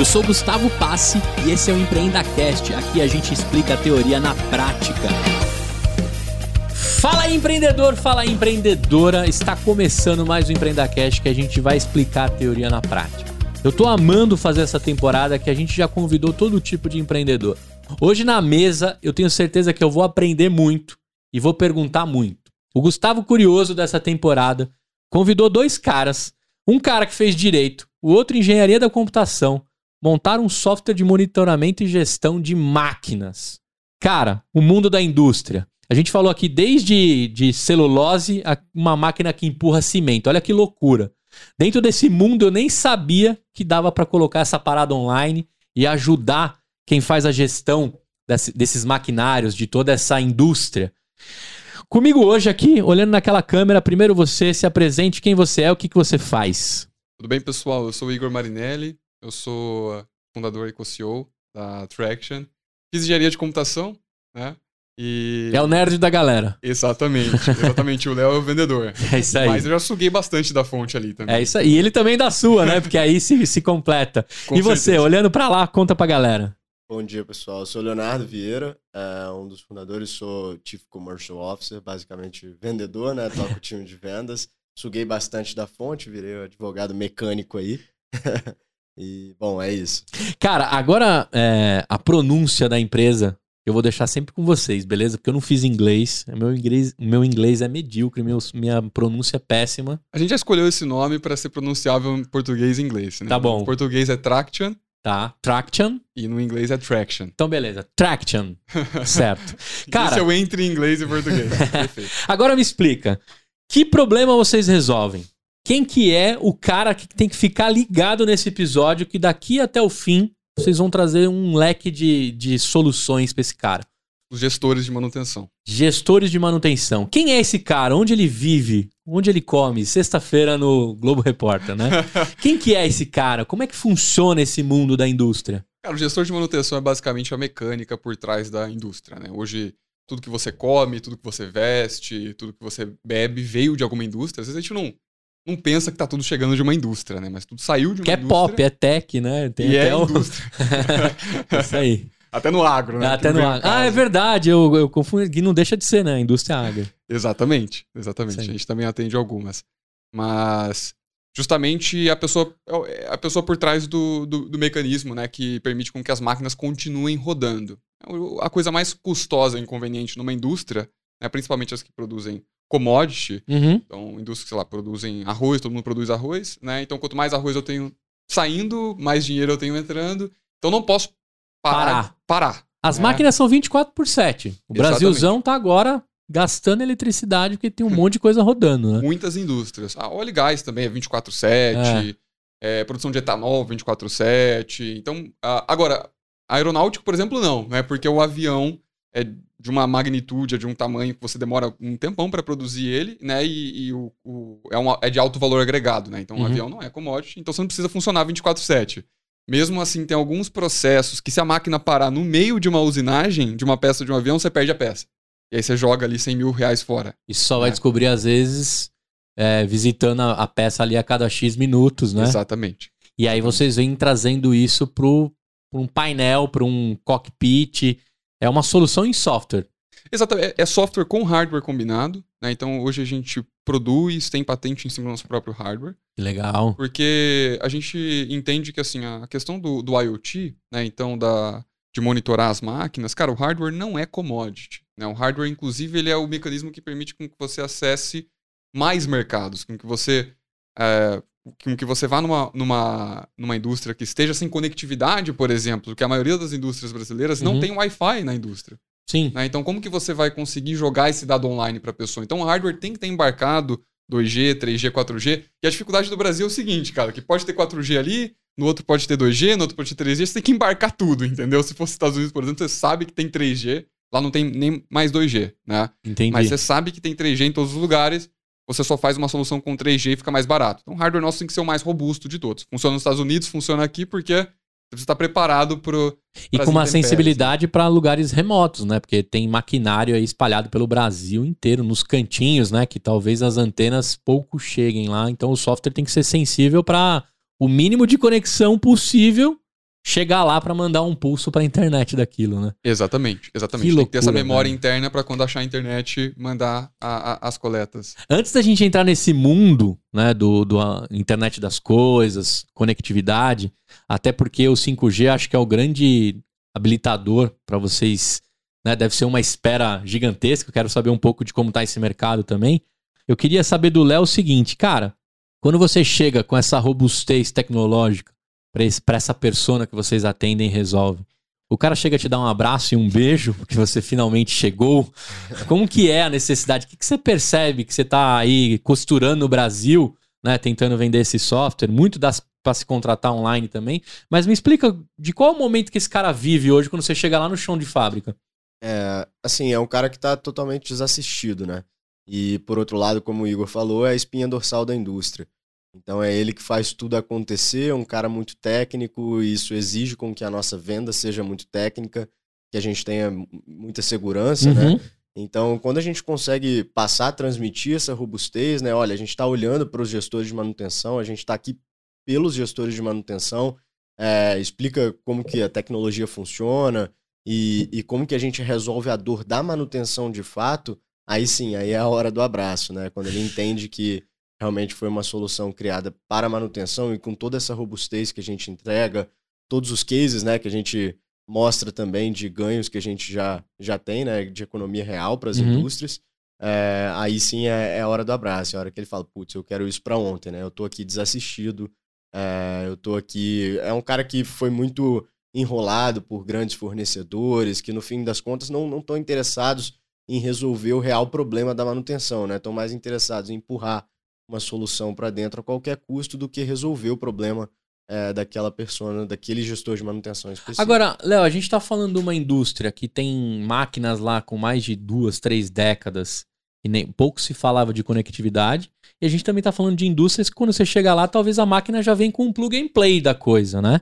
Eu sou Gustavo Passe e esse é o EmpreendaCast. Aqui a gente explica a teoria na prática. Fala aí, empreendedor, fala aí, empreendedora. Está começando mais um EmpreendaCast que a gente vai explicar a teoria na prática. Eu tô amando fazer essa temporada que a gente já convidou todo tipo de empreendedor. Hoje na mesa eu tenho certeza que eu vou aprender muito e vou perguntar muito. O Gustavo Curioso dessa temporada convidou dois caras, um cara que fez direito, o outro engenharia da computação, montar um software de monitoramento e gestão de máquinas. Cara, o mundo da indústria. A gente falou aqui desde de celulose a uma máquina que empurra cimento. Olha que loucura. Dentro desse mundo eu nem sabia que dava para colocar essa parada online e ajudar quem faz a gestão desse, desses maquinários, de toda essa indústria. Comigo hoje aqui, olhando naquela câmera, primeiro você se apresente, quem você é, o que, que você faz. Tudo bem, pessoal? Eu sou o Igor Marinelli, eu sou fundador e co-CEO da Traction. Fiz engenharia de computação, né? E... É o nerd da galera. Exatamente, exatamente. o Léo é o vendedor. É isso aí. Mas eu já suguei bastante da fonte ali também. É isso aí. E ele também da sua, né? Porque aí se, se completa. Com e você, certeza. olhando para lá, conta pra galera. Bom dia, pessoal. Eu sou Leonardo Vieira, é um dos fundadores, sou Chief Commercial Officer, basicamente vendedor, né? Toco o time de vendas. Suguei bastante da fonte, virei advogado mecânico aí. E, bom, é isso. Cara, agora é, a pronúncia da empresa eu vou deixar sempre com vocês, beleza? Porque eu não fiz inglês. Meu inglês, meu inglês é medíocre, meu, minha pronúncia é péssima. A gente já escolheu esse nome para ser pronunciável em português e inglês, né? Tá bom. No português é Traction. Tá, Traction. E no inglês é Traction. Então, beleza. Traction. certo. Cara, Esse é o entre inglês e português. Perfeito. Agora me explica. Que problema vocês resolvem? Quem que é o cara que tem que ficar ligado nesse episódio, que daqui até o fim vocês vão trazer um leque de, de soluções para esse cara. Os gestores de manutenção. Gestores de manutenção. Quem é esse cara? Onde ele vive? Onde ele come? Sexta-feira no Globo Repórter, né? Quem que é esse cara? Como é que funciona esse mundo da indústria? Cara, o gestor de manutenção é basicamente a mecânica por trás da indústria, né? Hoje, tudo que você come, tudo que você veste, tudo que você bebe veio de alguma indústria. Às vezes a gente não, não pensa que tá tudo chegando de uma indústria, né? Mas tudo saiu de uma que indústria. Que é pop, é tech, né? Tem e é indústria. Isso aí. Até no agro, né? Até no agro. Ah, é verdade. Eu, eu confundo. Que não deixa de ser, né? Indústria agro. Exatamente. Exatamente. A gente também atende algumas. Mas justamente a pessoa, a pessoa por trás do, do, do, mecanismo, né? Que permite com que as máquinas continuem rodando. A coisa mais custosa e inconveniente numa indústria, né, principalmente as que produzem commodity. Uhum. Então, indústrias, sei lá, produzem arroz, todo mundo produz arroz, né? Então, quanto mais arroz eu tenho saindo, mais dinheiro eu tenho entrando. Então, não posso parar. Parar. parar As né? máquinas são 24 por 7. O Exatamente. Brasilzão tá agora gastando eletricidade porque tem um monte de coisa rodando, né? Muitas indústrias. A óleo e gás também é 24/7. É. É, produção de etanol 24/7. Então, a, agora, aeronáutico, por exemplo, não, né? Porque o avião é de uma magnitude, é de um tamanho que você demora um tempão para produzir ele, né? E, e o, o, é, uma, é de alto valor agregado, né? Então uhum. o avião não é commodity, então você não precisa funcionar 24/7. Mesmo assim, tem alguns processos que se a máquina parar no meio de uma usinagem, de uma peça de um avião, você perde a peça. E aí você joga ali 100 mil reais fora. Isso só né? vai descobrir, às vezes, é, visitando a, a, peça ali a cada X minutos, né? Exatamente. E aí vocês vêm trazendo isso para um painel, para um cockpit, é uma solução em software. Exatamente. É, é software com hardware combinado. Né? Então, hoje a gente produz, tem patente em cima do nosso próprio hardware. Que legal. Porque a gente entende que, assim, a questão do, do IoT, né? Então, da, de monitorar as máquinas, cara, o hardware não é commodity. Né? O hardware, inclusive, ele é o mecanismo que permite com que você acesse mais mercados, com que você é, com que você vá numa, numa, numa indústria que esteja sem conectividade, por exemplo, que a maioria das indústrias brasileiras uhum. não tem Wi-Fi na indústria. Sim. Né? Então, como que você vai conseguir jogar esse dado online para a pessoa? Então, o hardware tem que ter embarcado 2G, 3G, 4G. E a dificuldade do Brasil é o seguinte, cara, que pode ter 4G ali, no outro pode ter 2G, no outro pode ter 3G, você tem que embarcar tudo, entendeu? Se fosse Estados Unidos, por exemplo, você sabe que tem 3G, lá não tem nem mais 2G, né? Entendi. Mas você sabe que tem 3G em todos os lugares, você só faz uma solução com 3G e fica mais barato. Então o hardware nosso tem que ser o mais robusto de todos. Funciona nos Estados Unidos, funciona aqui porque você precisa estar preparado para E com uma sensibilidade para lugares remotos, né? Porque tem maquinário aí espalhado pelo Brasil inteiro, nos cantinhos, né? Que talvez as antenas pouco cheguem lá. Então o software tem que ser sensível para o mínimo de conexão possível chegar lá para mandar um pulso para a internet daquilo, né? Exatamente, exatamente. Que Tem que ter essa loucura, memória velho. interna para quando achar a internet mandar a- a- as coletas. Antes da gente entrar nesse mundo, né, do, do internet das coisas, conectividade, até porque o 5G acho que é o grande habilitador para vocês, né, deve ser uma espera gigantesca. Eu quero saber um pouco de como tá esse mercado também. Eu queria saber do Léo o seguinte, cara, quando você chega com essa robustez tecnológica para essa persona que vocês atendem e resolvem, o cara chega a te dar um abraço e um beijo, porque você finalmente chegou. Como que é a necessidade? O que, que você percebe que você está aí costurando no Brasil, né, tentando vender esse software? Muito dá para se contratar online também. Mas me explica de qual o momento que esse cara vive hoje quando você chega lá no chão de fábrica. É, assim, é um cara que tá totalmente desassistido, né? E por outro lado, como o Igor falou, é a espinha dorsal da indústria. Então é ele que faz tudo acontecer, é um cara muito técnico, e isso exige com que a nossa venda seja muito técnica, que a gente tenha mu- muita segurança, né? Uhum. Então, quando a gente consegue passar, transmitir essa robustez, né? Olha, a gente está olhando para os gestores de manutenção, a gente está aqui pelos gestores de manutenção, é, explica como que a tecnologia funciona e, e como que a gente resolve a dor da manutenção de fato, aí sim, aí é a hora do abraço, né? Quando ele entende que realmente foi uma solução criada para manutenção e com toda essa robustez que a gente entrega, todos os cases, né, que a gente mostra também de ganhos que a gente já, já tem, né, de economia real para as Uhum. indústrias, é, aí sim é, é a hora do abraço, é a hora que ele fala, putz, eu quero isso para ontem, né, eu tô aqui desassistido, é, eu tô aqui... É um cara que foi muito enrolado por grandes fornecedores, que no fim das contas não estão interessados em resolver o real problema da manutenção, né, estão mais interessados em empurrar uma solução para dentro a qualquer custo do que resolver o problema é, daquela persona, daquele gestor de manutenção específico. Agora, Léo, a gente tá falando de uma indústria que tem máquinas lá com mais de duas, três décadas e nem pouco se falava de conectividade. E a gente também tá falando de indústrias que quando você chega lá, talvez a máquina já vem com um plug and play da coisa, né?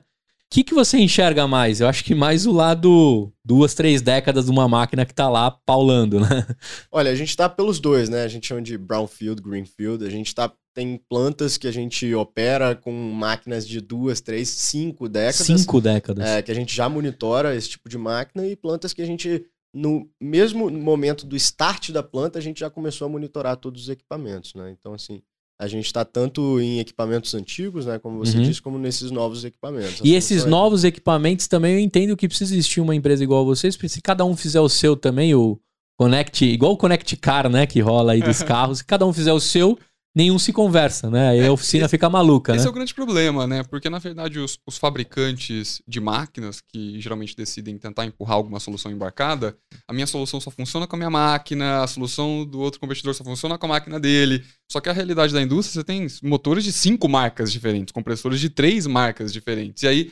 O que, que você enxerga mais? Eu acho que mais o lado duas, três décadas de uma máquina que tá lá paulando, né? Olha, a gente tá pelos dois, né? A gente chama de brownfield, greenfield. A gente tá tem plantas que a gente opera com máquinas de duas, três, cinco décadas. Cinco décadas. é, que a gente já monitora esse tipo de máquina e plantas que a gente, no mesmo momento do start da planta, a gente já começou a monitorar todos os equipamentos, né? Então, assim, a gente está tanto em equipamentos antigos, né, como você Uhum. disse, como nesses novos equipamentos. E esses é- novos equipamentos também eu entendo que precisa existir uma empresa igual a vocês, porque se cada um fizer o seu também, o Connect, igual o Connect Car, né, que rola aí dos carros, se cada um fizer o seu, nenhum se conversa, né? Aí a oficina esse- fica maluca, Esse né? é o grande problema, né? Porque, na verdade, os, os fabricantes de máquinas, que geralmente decidem tentar empurrar alguma solução embarcada, a minha solução só funciona com a minha máquina, a solução do outro competidor só funciona com a máquina dele. Só que a realidade da indústria, você tem motores de cinco marcas diferentes, compressores de três marcas diferentes. E aí,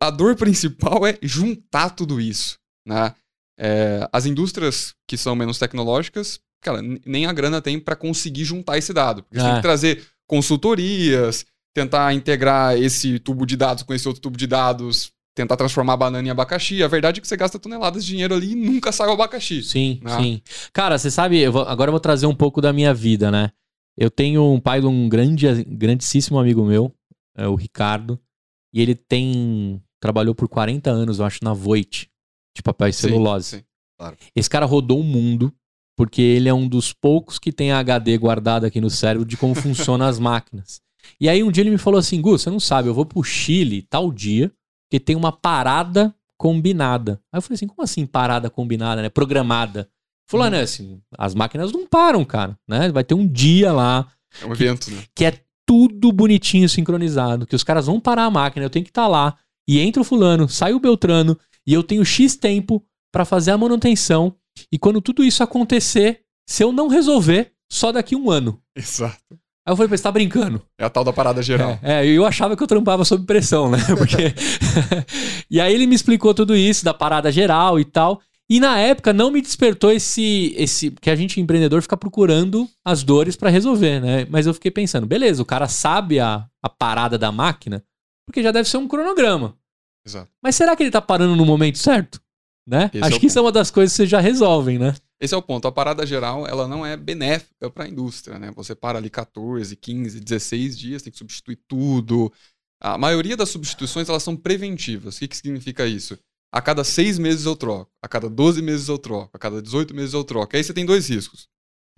a dor principal é juntar tudo isso, né? É, as indústrias que são menos tecnológicas, cara, nem a grana tem para conseguir juntar esse dado. Porque você tem É. que trazer consultorias, tentar integrar esse tubo de dados com esse outro tubo de dados, tentar transformar banana em abacaxi. A verdade é que você gasta toneladas de dinheiro ali e nunca sai o abacaxi. Sim, Ah. sim. Cara, você sabe, eu vou- agora eu vou trazer um pouco da minha vida, né? Eu tenho um pai de um grande, grandíssimo amigo meu, é o Ricardo, e ele tem. trabalhou por 40 anos, eu acho, na Voit, de papel e Sim, celulose. sim. Esse cara rodou o mundo porque ele é um dos poucos que tem HD guardado aqui no cérebro de como funcionam as máquinas. E aí um dia ele me falou assim, Gus, você não sabe, eu vou pro Chile tal dia, porque tem uma parada combinada. Aí eu falei assim, como assim parada combinada, né? Programada. Ele Falou, ah, né, assim, as máquinas não param, cara, né? Vai ter um dia lá É um evento, né? que é tudo bonitinho, sincronizado, que os caras vão parar a máquina, eu tenho que estar lá, e entra o fulano, sai o Beltrano, e eu tenho X tempo pra fazer a manutenção, e quando tudo isso acontecer, se eu não resolver, só daqui um ano. Exato. Aí eu falei pra você tá brincando? É a tal da parada geral. É, é, eu achava que eu trampava sob pressão, né? Porque... e aí ele me explicou tudo isso, da parada geral e tal. E na época não me despertou esse. esse que a gente, empreendedor, fica procurando as dores pra resolver, né? Mas eu fiquei pensando, beleza, o cara sabe a, a parada da máquina, porque já deve ser um cronograma. Exato. Mas será que ele tá parando no momento certo? Né? Esse é Acho o que isso é uma das coisas que vocês já resolvem, né? Esse é o ponto. A parada geral, ela não é benéfica para a indústria, né? Você para ali 14, 15, 16 dias, tem que substituir tudo. A maioria das substituições elas são preventivas. O que, que significa isso? A cada seis meses eu troco, a cada 12 meses eu troco, a cada 18 meses eu troco. Aí você tem dois riscos.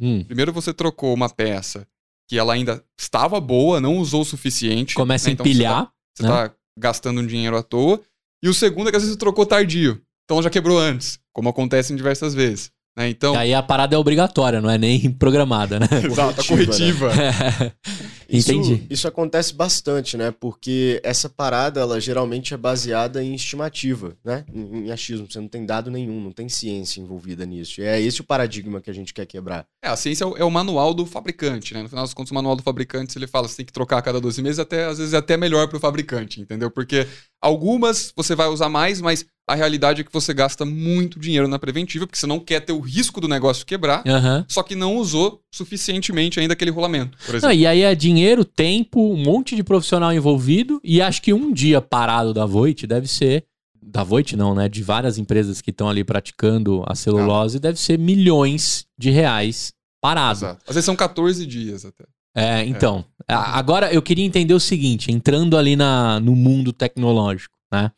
Hum. Primeiro, você trocou uma peça que ela ainda estava boa, não usou o suficiente. Começa né? a Então, você empilhar. tá- Você tá, né? gastando um dinheiro à toa. E o segundo é que às vezes você trocou tardio. Então já quebrou antes, como acontece em diversas vezes. né? Então, E aí a parada é obrigatória, não é nem programada, né? exato, a corretiva, corretiva. Isso, Entendi. Isso acontece bastante, né? Porque essa parada, ela geralmente é baseada em estimativa, né? Em, em achismo. Você não tem dado nenhum, não tem ciência envolvida nisso. E é esse o paradigma que a gente quer quebrar. É, a ciência é o, é o manual do fabricante, né? No final das contas, o manual do fabricante, ele fala que você tem que trocar a cada 12 meses, até, às vezes é até melhor pro fabricante, entendeu? Porque algumas você vai usar mais, mas a realidade é que você gasta muito dinheiro na preventiva, porque você não quer ter o risco do negócio quebrar, Aham. só que não usou suficientemente ainda aquele rolamento, Não, e aí é dinheiro, tempo, um monte de profissional envolvido. E acho que um dia parado da Voit deve ser. Da Voit não, né? De várias empresas que estão ali praticando a celulose, deve ser milhões de reais parado. Exato. Às vezes são 14 dias até. É, então. a- Agora eu queria entender o seguinte, entrando ali na, no mundo tecnológico, né?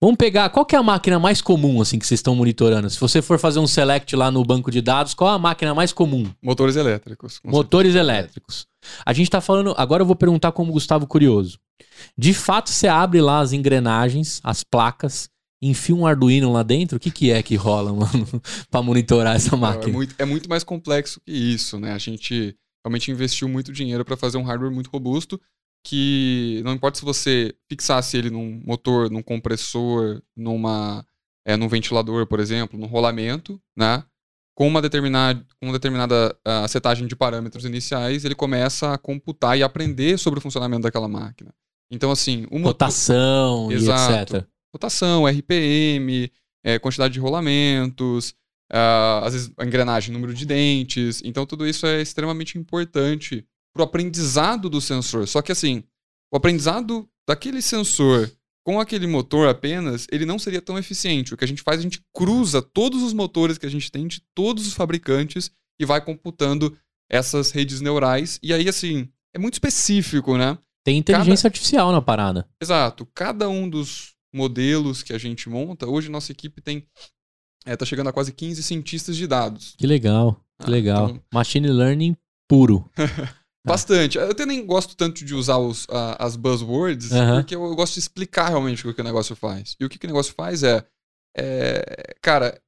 Vamos pegar, qual é a máquina mais comum, assim, que vocês estão monitorando? Se você for fazer um select lá no banco de dados, qual é a máquina mais comum? Motores elétricos. Motores elétricos. A gente tá falando. Agora eu vou perguntar como Gustavo Curioso. De fato, você abre lá as engrenagens, as placas, enfia um Arduino lá dentro. O que, que é que rola, mano, pra monitorar essa É máquina? muito, é muito mais complexo que isso, né? A gente realmente investiu muito dinheiro para fazer um hardware muito robusto que não importa se você fixasse ele num motor, num compressor, numa, é, num ventilador, por exemplo, num rolamento, né? Com uma determinada, com uma determinada ah, setagem de parâmetros iniciais, ele começa a computar e aprender sobre o funcionamento daquela máquina. Então, assim, motor, Rotação Exato. etc. rotação, RPM, é, quantidade de rolamentos, ah, às vezes a engrenagem, número de dentes. Então, tudo isso é extremamente importante para o aprendizado do sensor. Só que, assim, o aprendizado daquele sensor com aquele motor apenas, ele não seria tão eficiente. O que a gente faz, a gente cruza todos os motores que a gente tem de todos os fabricantes e vai computando essas redes neurais. E aí, assim, é muito específico, né? Tem inteligência artificial na parada. Exato. Cada um dos modelos que a gente monta, hoje nossa equipe tem. É, tá chegando a quase 15 cientistas de dados. Que legal, que Ah, legal. então- Machine learning puro. Bastante. Eu até nem gosto tanto de usar os, a- as buzzwords, porque eu, eu gosto de explicar realmente o que o negócio faz. E o que, que o negócio faz é. é, cara,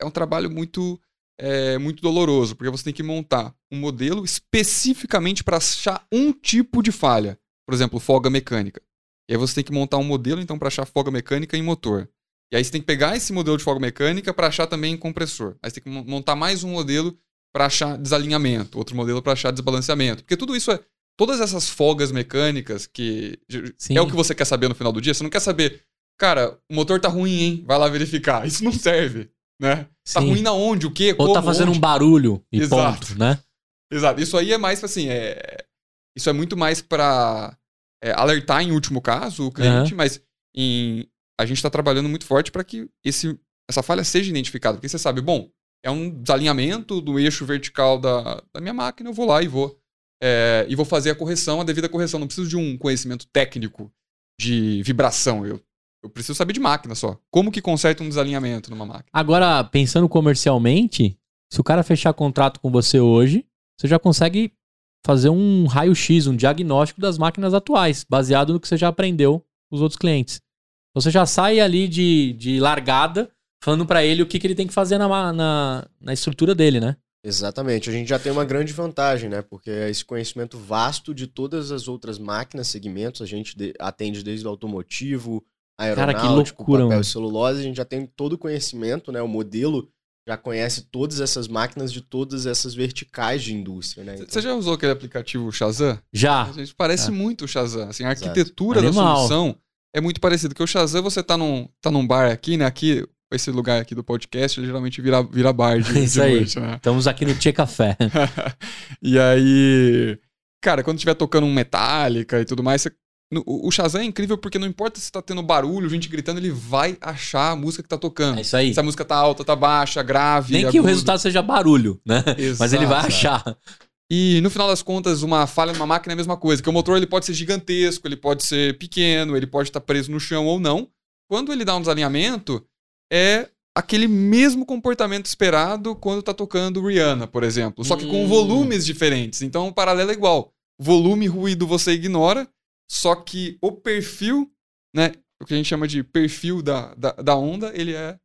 é um trabalho muito. é, muito doloroso, porque você tem que montar um modelo especificamente para achar um tipo de falha. Por exemplo, folga mecânica. E aí você tem que montar um modelo, então, para achar folga mecânica em motor. E aí você tem que pegar esse modelo de folga mecânica para achar também em compressor. Aí você tem que mon- montar mais um modelo para achar desalinhamento, outro modelo para achar desbalanceamento. Porque tudo isso é. Todas essas folgas mecânicas que Sim. é o que você quer saber no final do dia, você não quer saber, cara, o motor tá ruim, hein? Vai lá verificar. Isso não serve, né? Tá Sim. ruim na onde, o quê, Ou como, tá fazendo onde? um barulho e Exato. ponto, né? Exato. Isso aí é mais assim, é... isso é muito mais pra é, alertar em último caso o cliente, mas em... a gente tá trabalhando muito forte para que esse... essa falha seja identificada. Porque você sabe, bom, é um desalinhamento do eixo vertical da, da minha máquina, eu vou lá e vou. é, e vou fazer a correção, a devida correção. Não preciso de um conhecimento técnico de vibração. Eu, eu preciso saber de máquina só. Como que conserta um desalinhamento numa máquina? Agora, pensando comercialmente, se o cara fechar contrato com você hoje, você já consegue fazer um raio-x, um diagnóstico das máquinas atuais, baseado no que você já aprendeu com os outros clientes. Você já sai ali de, de largada, falando pra ele o que, que ele tem que fazer na, na, na estrutura dele, né? Exatamente. A gente já tem uma grande vantagem, né? Porque esse conhecimento vasto de todas as outras máquinas, segmentos, a gente de- atende desde o automotivo, Cara, que aeronáutico, loucura, papel mano. e celulose, a gente já tem todo o conhecimento, né? O modelo já conhece todas essas máquinas de todas essas verticais de indústria, né? Você já usou aquele aplicativo Shazam? Já. A gente parece É. muito o Shazam. Assim, a Exato. arquitetura da Animal. solução é muito parecida. Porque o Shazam, você tá num, tá num bar aqui, né? Aqui, esse lugar aqui do podcast, ele geralmente vira, vira bar de, Isso de aí. noite, né? Estamos aqui no Tchê Café. e aí, cara, quando estiver tocando um Metallica e tudo mais, você- no- o Shazam é incrível porque não importa se tá tendo barulho, gente gritando, ele vai achar a música que tá tocando. É isso aí. Se a música tá alta, tá baixa, grave. Nem que o agudo. resultado seja barulho, né? Mas ele vai Exato. achar. E no final das contas, uma falha numa máquina é a mesma coisa, que o motor ele pode ser gigantesco, ele pode ser pequeno, ele pode estar preso no chão ou não. Quando ele dá um desalinhamento, é aquele mesmo comportamento esperado quando tá tocando Rihanna, por exemplo, só que com Hum. volumes diferentes. Então o paralelo é igual. Volume e ruído você ignora, só que o perfil, né, o que a gente chama de perfil da, da, da onda, ele é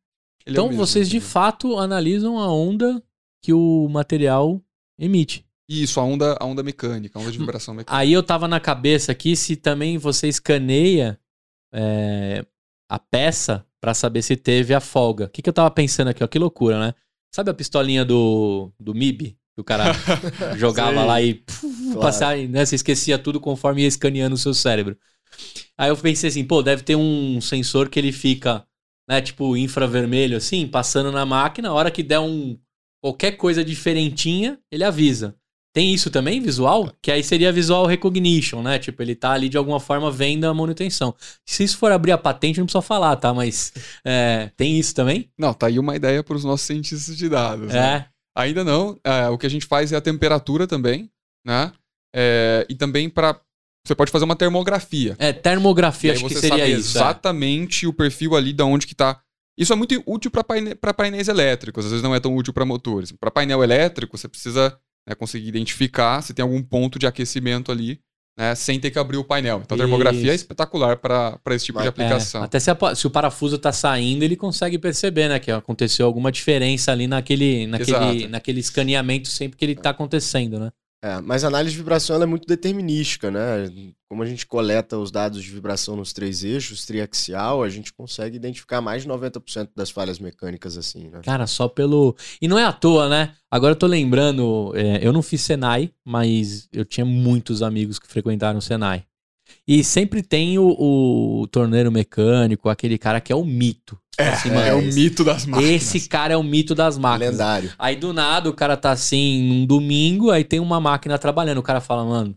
ele é Então mesmo, vocês de fato analisam a onda que o material emite. Isso, a onda, a onda mecânica, a onda de Hum. vibração mecânica. Aí eu tava na cabeça aqui se também você escaneia é, a peça pra saber se teve a folga. O que, que eu tava pensando aqui, ó? Que loucura, né? Sabe a pistolinha do, do MIB? Que o cara jogava Sei. lá e puf, Claro. passar, né? Você esquecia tudo conforme ia escaneando o seu cérebro. Aí eu pensei assim, pô, deve ter um sensor que ele fica, né, tipo infravermelho assim, passando na máquina, a hora que der um qualquer coisa diferentinha, ele avisa. Tem isso também, visual? Que aí seria visual recognition, né? Tipo, ele tá ali de alguma forma vendo a manutenção. Se isso for abrir a patente, não precisa falar, tá? Mas é, tem isso também? Não, tá aí uma ideia para os nossos cientistas de dados. né? É. Ainda não. É, o que a gente faz é a temperatura também, né? É, e também para você pode fazer uma termografia. É, termografia, acho que seria isso. é. exatamente o perfil ali da onde que tá. Isso é muito útil para paine painéis elétricos, às vezes não é tão útil para motores. Para painel elétrico, você precisa né, conseguir identificar se tem algum ponto de aquecimento ali, né, sem ter que abrir o painel. Então a termografia é Isso. espetacular para esse tipo Mas- de É, aplicação. até se, a se o parafuso tá saindo, ele consegue perceber, né? Que aconteceu alguma diferença ali naquele, naquele, Exato. naquele escaneamento sempre que ele tá acontecendo, né? É, mas a análise de vibração é muito determinística, né? Como a gente coleta os dados de vibração nos três eixos, triaxial, a gente consegue identificar mais de 90% das falhas mecânicas assim, né? Cara, só pelo. E não é à toa, né? Agora eu tô lembrando, é, eu não fiz Senai, mas eu tinha muitos amigos que frequentaram o Senai. E sempre tem o, o torneiro mecânico, aquele cara que é o mito. Assim, é, mano, É o esse- mito das máquinas. esse cara é o mito das máquinas. Lendário. Aí do nada o cara tá assim, num domingo, aí tem uma máquina trabalhando. O cara fala, mano,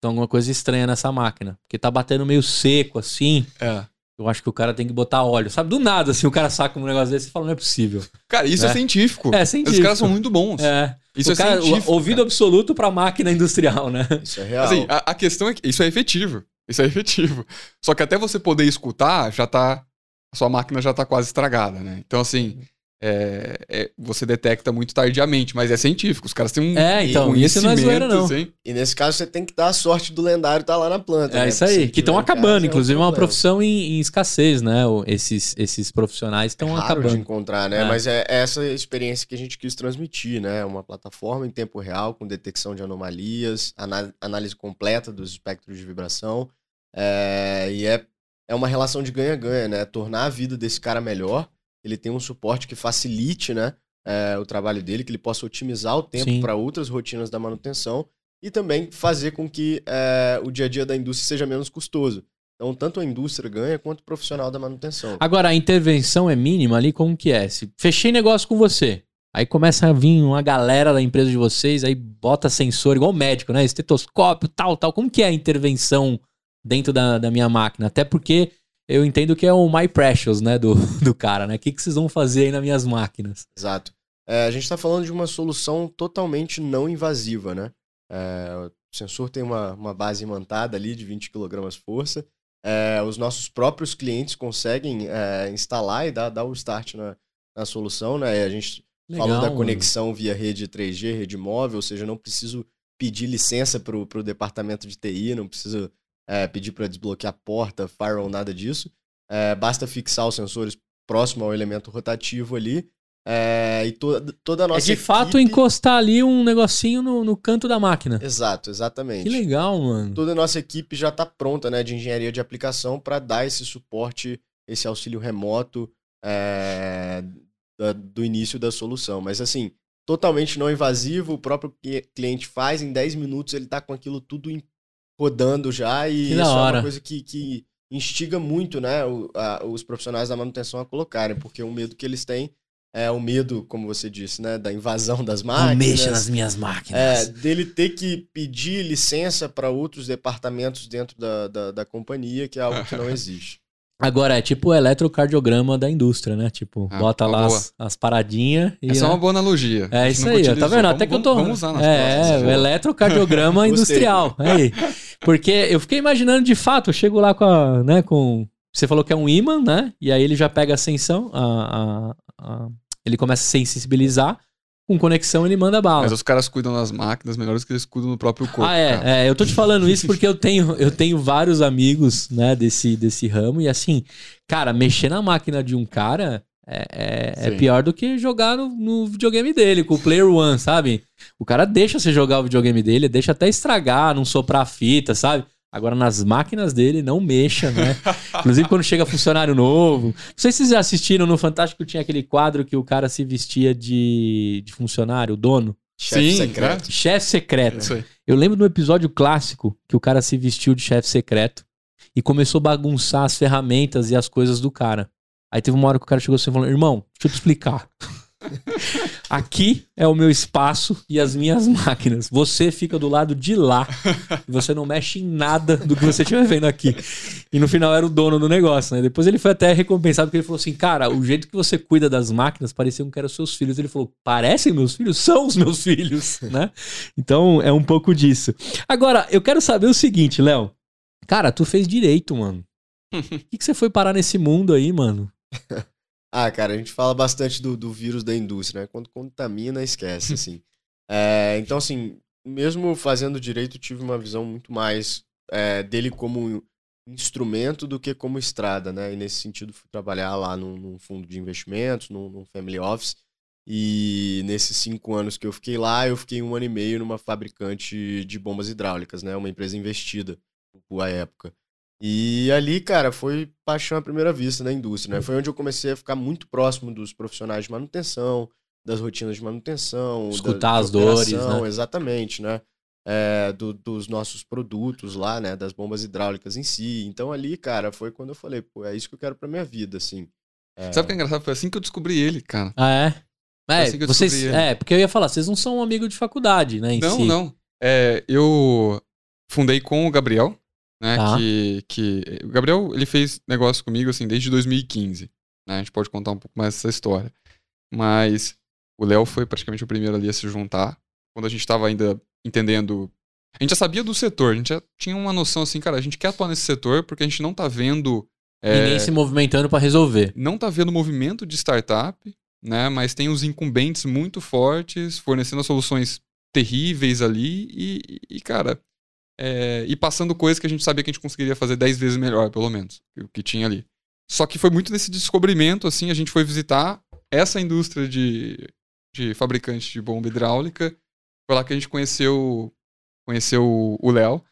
tem alguma coisa estranha nessa máquina. Porque tá batendo meio seco, assim. É. Eu acho que o cara tem que botar óleo. Sabe, do nada, assim, o cara saca um negócio desse e fala, não é possível. Cara, isso é, É. científico. É científico. Os caras são muito bons. É. Isso o é cara, o- científico. ouvido absoluto pra máquina industrial, né? Isso é real. Assim, a, a questão é que isso é efetivo. Isso é efetivo. Só que até você poder escutar, já tá. A sua máquina já tá quase estragada, né? Então, assim, é- é- você detecta muito tardiamente, mas é científico. Os caras têm um É, então, isso não é zoeira, não. assim. E nesse caso você tem que dar a sorte do lendário estar lá na planta. É né? isso aí. Que estão em casa, acabando. é um Inclusive, é uma profissão em, em escassez, né? Esses, esses profissionais estão de acabando. encontrar, né? É. Mas é essa experiência que a gente quis transmitir, né? Uma plataforma em tempo real com detecção de anomalias, análise completa dos espectros de vibração. É, e é, é uma relação de ganha-ganha, né? Tornar a vida desse cara melhor. Ele tem um suporte que facilite, né? é, o trabalho dele, que ele possa otimizar o tempo para outras rotinas da manutenção e também fazer com que é, o dia a dia da indústria seja menos custoso. Então, tanto a indústria ganha quanto o profissional da manutenção. Agora, a intervenção é mínima ali? Como que é? Se fechei negócio com você, aí começa a vir uma galera da empresa de vocês, aí bota sensor, igual médico, né? Estetoscópio, tal, tal. Como que é a intervenção dentro da, da minha máquina? Até porque eu entendo que é o My Precious, né? Do, do cara, né? O que, que vocês vão fazer aí nas minhas máquinas? Exato. É, a gente está falando de uma solução totalmente não invasiva, né? É, o sensor tem uma, uma base imantada ali de 20 kg força. É, os nossos próprios clientes conseguem é, instalar e dar, dar o start na, na solução, né? A gente falou da mano. conexão via rede 3G, rede móvel, ou seja, não preciso pedir licença para o departamento de TI, não preciso é, pedir para desbloquear porta, firewall, nada disso. É, basta fixar os sensores próximo ao elemento rotativo ali. é, e toda, toda a É nossa de fato equipe- encostar ali um negocinho no, no canto da máquina. Exato, exatamente. Que legal, mano. Toda a nossa equipe já está pronta, né, de engenharia de aplicação para dar esse suporte, esse auxílio remoto é, da- do início da solução. Mas assim, totalmente não invasivo, o próprio cli- cliente faz, em 10 minutos ele está com aquilo tudo em- rodando já e Que isso da é hora. uma coisa que, que instiga muito, né, o- a- os profissionais da manutenção a colocarem, porque o medo que eles têm é o medo, como você disse, né, da invasão das Não máquinas. mexa nas minhas máquinas. É, dele ter que pedir licença para outros departamentos dentro da, da, da companhia, que é algo que não existe. Agora, é tipo o eletrocardiograma da indústria, né? Tipo, Ah, bota lá boa. as, as paradinhas e. Essa é né? uma boa analogia. É isso aí, tá vendo? Até Vamos- que eu tô. Vamos usar nas é, próximas. o eletrocardiograma Gostei. industrial. Aí. Porque eu fiquei imaginando de fato, eu chego lá com a. Né, com, você falou que é um imã, né? E aí ele já pega a ascensão, a, a- a- ele começa a sensibilizar, com conexão ele manda bala. Mas os caras cuidam das máquinas melhores que eles cuidam do próprio corpo. Ah, é, cara. é, eu tô te falando isso porque eu tenho, eu tenho vários amigos, né, desse, desse ramo, e assim, cara, mexer na máquina de um cara é, é- é pior do que jogar no, no videogame dele, com o Player One, sabe? O cara deixa você jogar o videogame dele, deixa até estragar, não soprar a fita, sabe? Agora, nas máquinas dele, não mexa, né? Inclusive, quando chega funcionário novo. Não sei se vocês já assistiram no Fantástico, tinha aquele quadro que o cara se vestia de, de funcionário, o dono. Chefe Sim, secreto. Chefe secreto. Eu lembro do episódio clássico que o cara se vestiu de chefe secreto e começou a bagunçar as ferramentas e as coisas do cara. Aí teve uma hora que o cara chegou assim e falou: Irmão, deixa eu te explicar. Aqui é o meu espaço e as minhas máquinas. Você fica do lado de lá você não mexe em nada do que você estiver vendo aqui. E no final era o dono do negócio, né? Depois ele foi até recompensado porque ele falou assim: Cara, o jeito que você cuida das máquinas parecia que eram seus filhos. Ele falou: Parecem meus filhos? São os meus filhos, né? Então é um pouco disso. Agora, eu quero saber o seguinte, Léo. Cara, tu fez direito, mano. Por que, que você foi parar nesse mundo aí, mano? Ah, cara, a gente fala bastante do, do vírus da indústria, né? Quando contamina, esquece, assim. É, então, assim, mesmo fazendo direito, tive uma visão muito mais é, dele como instrumento do que como estrada, né? E nesse sentido, fui trabalhar lá num, num fundo de investimentos, num, num family office. E nesses cinco anos que eu fiquei lá, eu fiquei um ano e meio numa fabricante de bombas hidráulicas, né? Uma empresa investida à época. E ali, cara, foi paixão à primeira vista na indústria, né? Foi onde eu comecei a ficar muito próximo dos profissionais de manutenção, das rotinas de manutenção, da- Escutar de as dores, né? Exatamente, né? É, do- dos nossos produtos lá, né? Das bombas hidráulicas em si. Então ali, cara, foi quando eu falei, pô, é isso que eu quero pra minha vida, assim. É, Sabe o que é engraçado? Foi assim que eu descobri ele, cara. Ah, é? É, assim que eu vocês, descobri ele. é, porque eu ia falar, vocês não são um amigo de faculdade, né? em Não, si. não. É, eu fundei com o Gabriel, né? Tá. Que, que o Gabriel ele fez negócio comigo assim desde 2015. Né? A gente pode contar um pouco mais essa história. Mas o Léo foi praticamente o primeiro ali a se juntar. Quando a gente estava ainda entendendo. A gente já sabia do setor, a gente já tinha uma noção assim, cara, a gente quer atuar nesse setor porque a gente não tá vendo. é, Ninguém se movimentando pra resolver. não tá vendo movimento de startup, né? Mas tem os incumbentes muito fortes, fornecendo soluções terríveis ali e, e cara, é, e passando coisas que a gente sabia que a gente conseguiria fazer 10 vezes melhor, pelo menos, que o que tinha ali. Só que foi muito nesse descobrimento, assim, a gente foi visitar essa indústria de, de fabricante de bomba hidráulica. Foi lá que a gente conheceu, conheceu o Léo.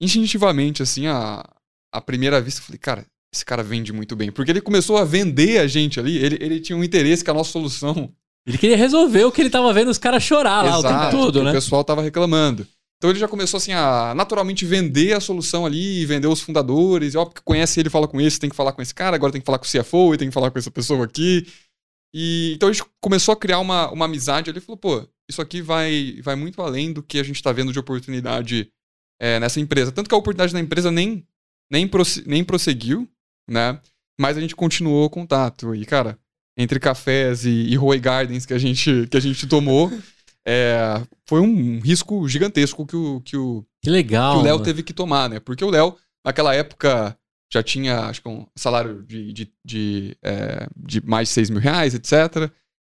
Instintivamente, assim, a, a primeira vista, eu falei, cara, esse cara vende muito bem. Porque ele começou a vender a gente ali, ele, ele tinha um interesse com a nossa solução. Ele queria resolver o que ele tava vendo os caras chorar lá o tempo Exato, todo, que né? O pessoal tava reclamando. Então ele já começou assim a naturalmente vender a solução ali, vender os fundadores, e ó, porque conhece ele, fala com esse, tem que falar com esse cara, agora tem que falar com o CFO e tem que falar com essa pessoa aqui. E então a gente começou a criar uma, uma amizade ali, falou, pô, isso aqui vai, vai muito além do que a gente tá vendo de oportunidade é, nessa empresa. Tanto que a oportunidade da empresa nem, nem, prosse- nem prosseguiu, né? Mas a gente continuou o contato. E, cara, entre cafés e, e Roy Gardens que a gente, que a gente tomou, é, foi um risco gigantesco que o, que o, Que legal. que o Léo teve que tomar, né? Porque o Léo, naquela época, já tinha, acho que um salário de, de, de, é, de mais de 6 mil reais, etc.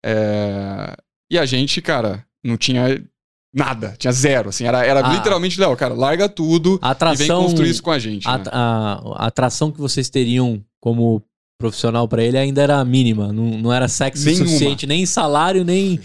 É, e a gente, cara, não tinha nada, tinha zero, assim, era, era Ah. literalmente, Léo, cara, larga tudo A e vem atração, construir isso com a gente. a, né? a- a atração que vocês teriam como profissional pra ele ainda era mínima. Não, não era sexy o Nenhuma. suficiente, nem em salário, nem.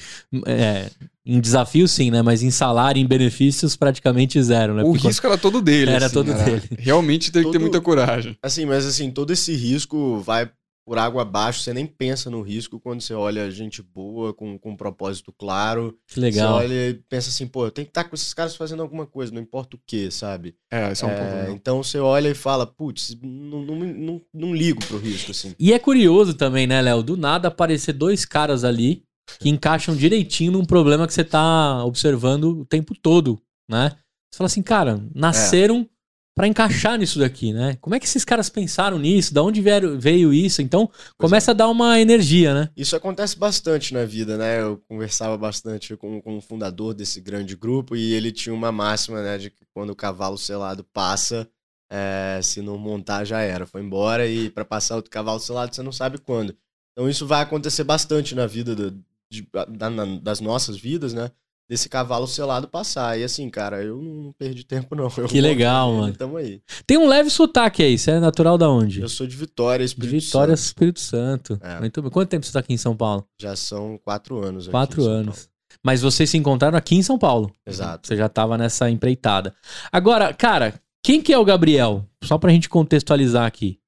é, em desafio, sim, né? Mas em salário, em benefícios, praticamente zero, né? O Porque risco era todo dele. Era assim, todo dele. Realmente teve que ter Todo- muita coragem. Assim, mas assim, todo esse risco vai por água abaixo, você nem pensa no risco quando você olha gente boa, com, com um propósito claro. Que legal. Você olha e pensa assim, pô, eu tenho que estar com esses caras fazendo alguma coisa, não importa o que, sabe? É, isso é um É, legal. então você olha e fala, putz, não, não, não, não ligo pro risco, assim. E é curioso também, né, Léo? Do nada aparecer dois caras ali que encaixam direitinho num problema que você tá observando o tempo todo, né? Você fala assim, cara, nasceram para encaixar nisso daqui, né? Como é que esses caras pensaram nisso? Da onde veio, veio isso? Então, começa é. a dar uma energia, né? Isso acontece bastante na vida, né? Eu conversava bastante com, com o fundador desse grande grupo e ele tinha uma máxima, né? De que quando o cavalo selado passa, é, se não montar já era, foi embora e para passar outro cavalo selado você não sabe quando. Então isso vai acontecer bastante na vida do, de, da, na, das nossas vidas, né? desse cavalo selado passar. E assim, cara, eu não perdi tempo, não. Eu que legal, ele, mano. Tamo aí. Tem um leve sotaque aí, você é natural da onde? Eu sou de Vitória, Espírito de Vitória, Santo. Espírito Santo. É. Muito bem. Quanto tempo você tá aqui em São Paulo? Já são quatro anos. Quatro anos. Mas vocês se encontraram aqui em São Paulo. Exato. Você já tava nessa empreitada. Agora, cara, quem que é o Gabriel? Só pra gente contextualizar aqui.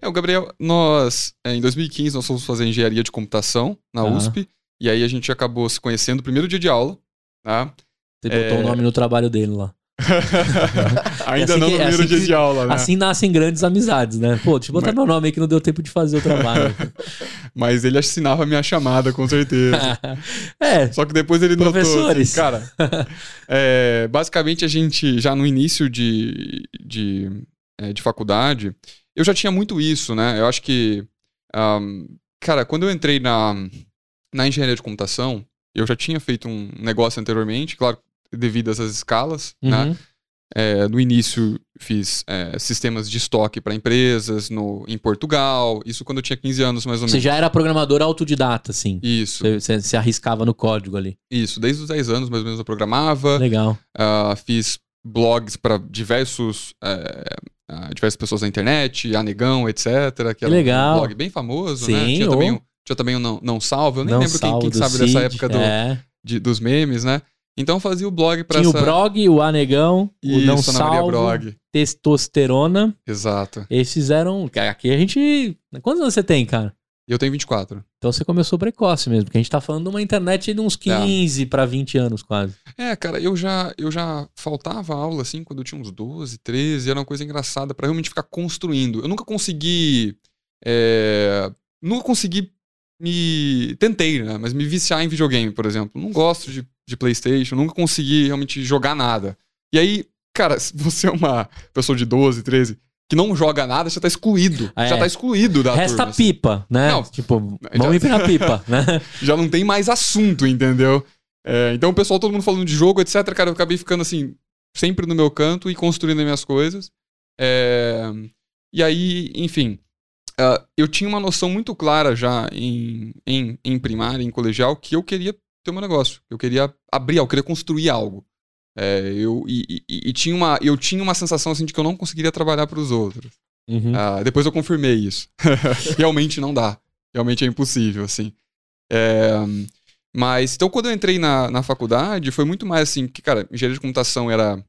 É, o Gabriel, nós, é, em 2015, nós fomos fazer engenharia de computação na ah. USP. E aí a gente acabou se conhecendo no primeiro dia de aula. Tá? Você botou o é... nome no trabalho dele lá. Ainda assim não no primeiro assim dia que, de aula, né? Assim nascem grandes amizades, né? Pô, deixa eu botar Mas... meu nome aí que não deu tempo de fazer o trabalho. Mas ele assinava a minha chamada, com certeza. é. Só que depois ele Professores. notou, assim, cara, é, basicamente a gente, já no início de, de, é, de faculdade, eu já tinha muito isso, né? Eu acho que, um, cara, quando eu entrei na, na engenharia de computação, eu já tinha feito um negócio anteriormente, claro, devido essas escalas, né? uhum. né? É, no início fiz é, sistemas de estoque para empresas no, em Portugal, isso quando eu tinha 15 anos mais ou menos. Você já era programador autodidata, assim? Isso. Você, se arriscava no código ali? Isso, desde os 10 anos mais ou menos eu programava. Legal. Uh, fiz blogs para diversos uh, diversas pessoas na internet, Anegão, etc. Que, legal. um blog bem famoso, Sim, né? Tinha ou... também um, tinha também um Não, não Salvo, eu nem não lembro quem, quem sabe Cid, dessa época do, é. de, dos memes, né? Então fazia o blog pra Tinha essa... o blog, o Anegão, o Não Salvo, blog. Testosterona. Exato. Esses eram... Aqui a gente... Quantos anos você tem, cara? Eu tenho 24. Então você começou precoce mesmo, porque a gente tá falando de uma internet de uns 15 é. para 20 anos quase. É, cara, eu já, eu já faltava aula assim quando eu tinha uns 12, 13, era uma coisa engraçada para realmente ficar construindo. Eu nunca consegui. É, nunca consegui me. Tentei, né? Mas me viciar em videogame, por exemplo. Não gosto de, de PlayStation, nunca consegui realmente jogar nada. E aí, cara, se você é uma pessoa de 12, 13 que não joga nada, você tá excluído. É. Já tá excluído da Resta turma. Resta assim. pipa, né? Não, tipo, vamos já... ir pra pipa, né? já não tem mais assunto, entendeu? É, então o pessoal, todo mundo falando de jogo, etc. Cara, eu acabei ficando assim, sempre no meu canto e construindo as minhas coisas. É... E aí, enfim, uh, eu tinha uma noção muito clara já em, em, em primária, em colegial, que eu queria ter um negócio. Eu queria abrir eu queria construir algo. É, eu, e, e, e, tinha uma, eu tinha uma sensação assim, de que eu não conseguiria trabalhar para os outros. Uhum. Uh, depois eu confirmei isso. Realmente não dá. Realmente é impossível, assim. É, mas, então, quando eu entrei na, na faculdade, foi muito mais assim, que, cara, engenharia de computação era,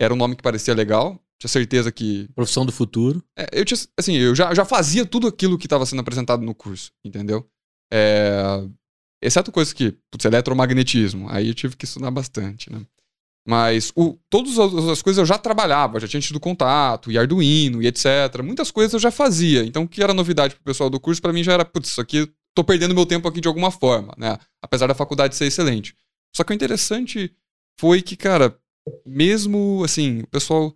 era um nome que parecia legal. Tinha certeza que. Profissão do futuro. É, eu tinha, assim, eu já, já fazia tudo aquilo que estava sendo apresentado no curso, entendeu? É, exceto coisas que, putz, eletromagnetismo. Aí eu tive que estudar bastante, né? Mas o, todas as coisas eu já trabalhava, já tinha tido contato, e Arduino e etc. Muitas coisas eu já fazia. Então, o que era novidade pro pessoal do curso, para mim já era, putz, isso aqui, tô perdendo meu tempo aqui de alguma forma, né? Apesar da faculdade ser excelente. Só que o interessante foi que, cara, mesmo assim, o pessoal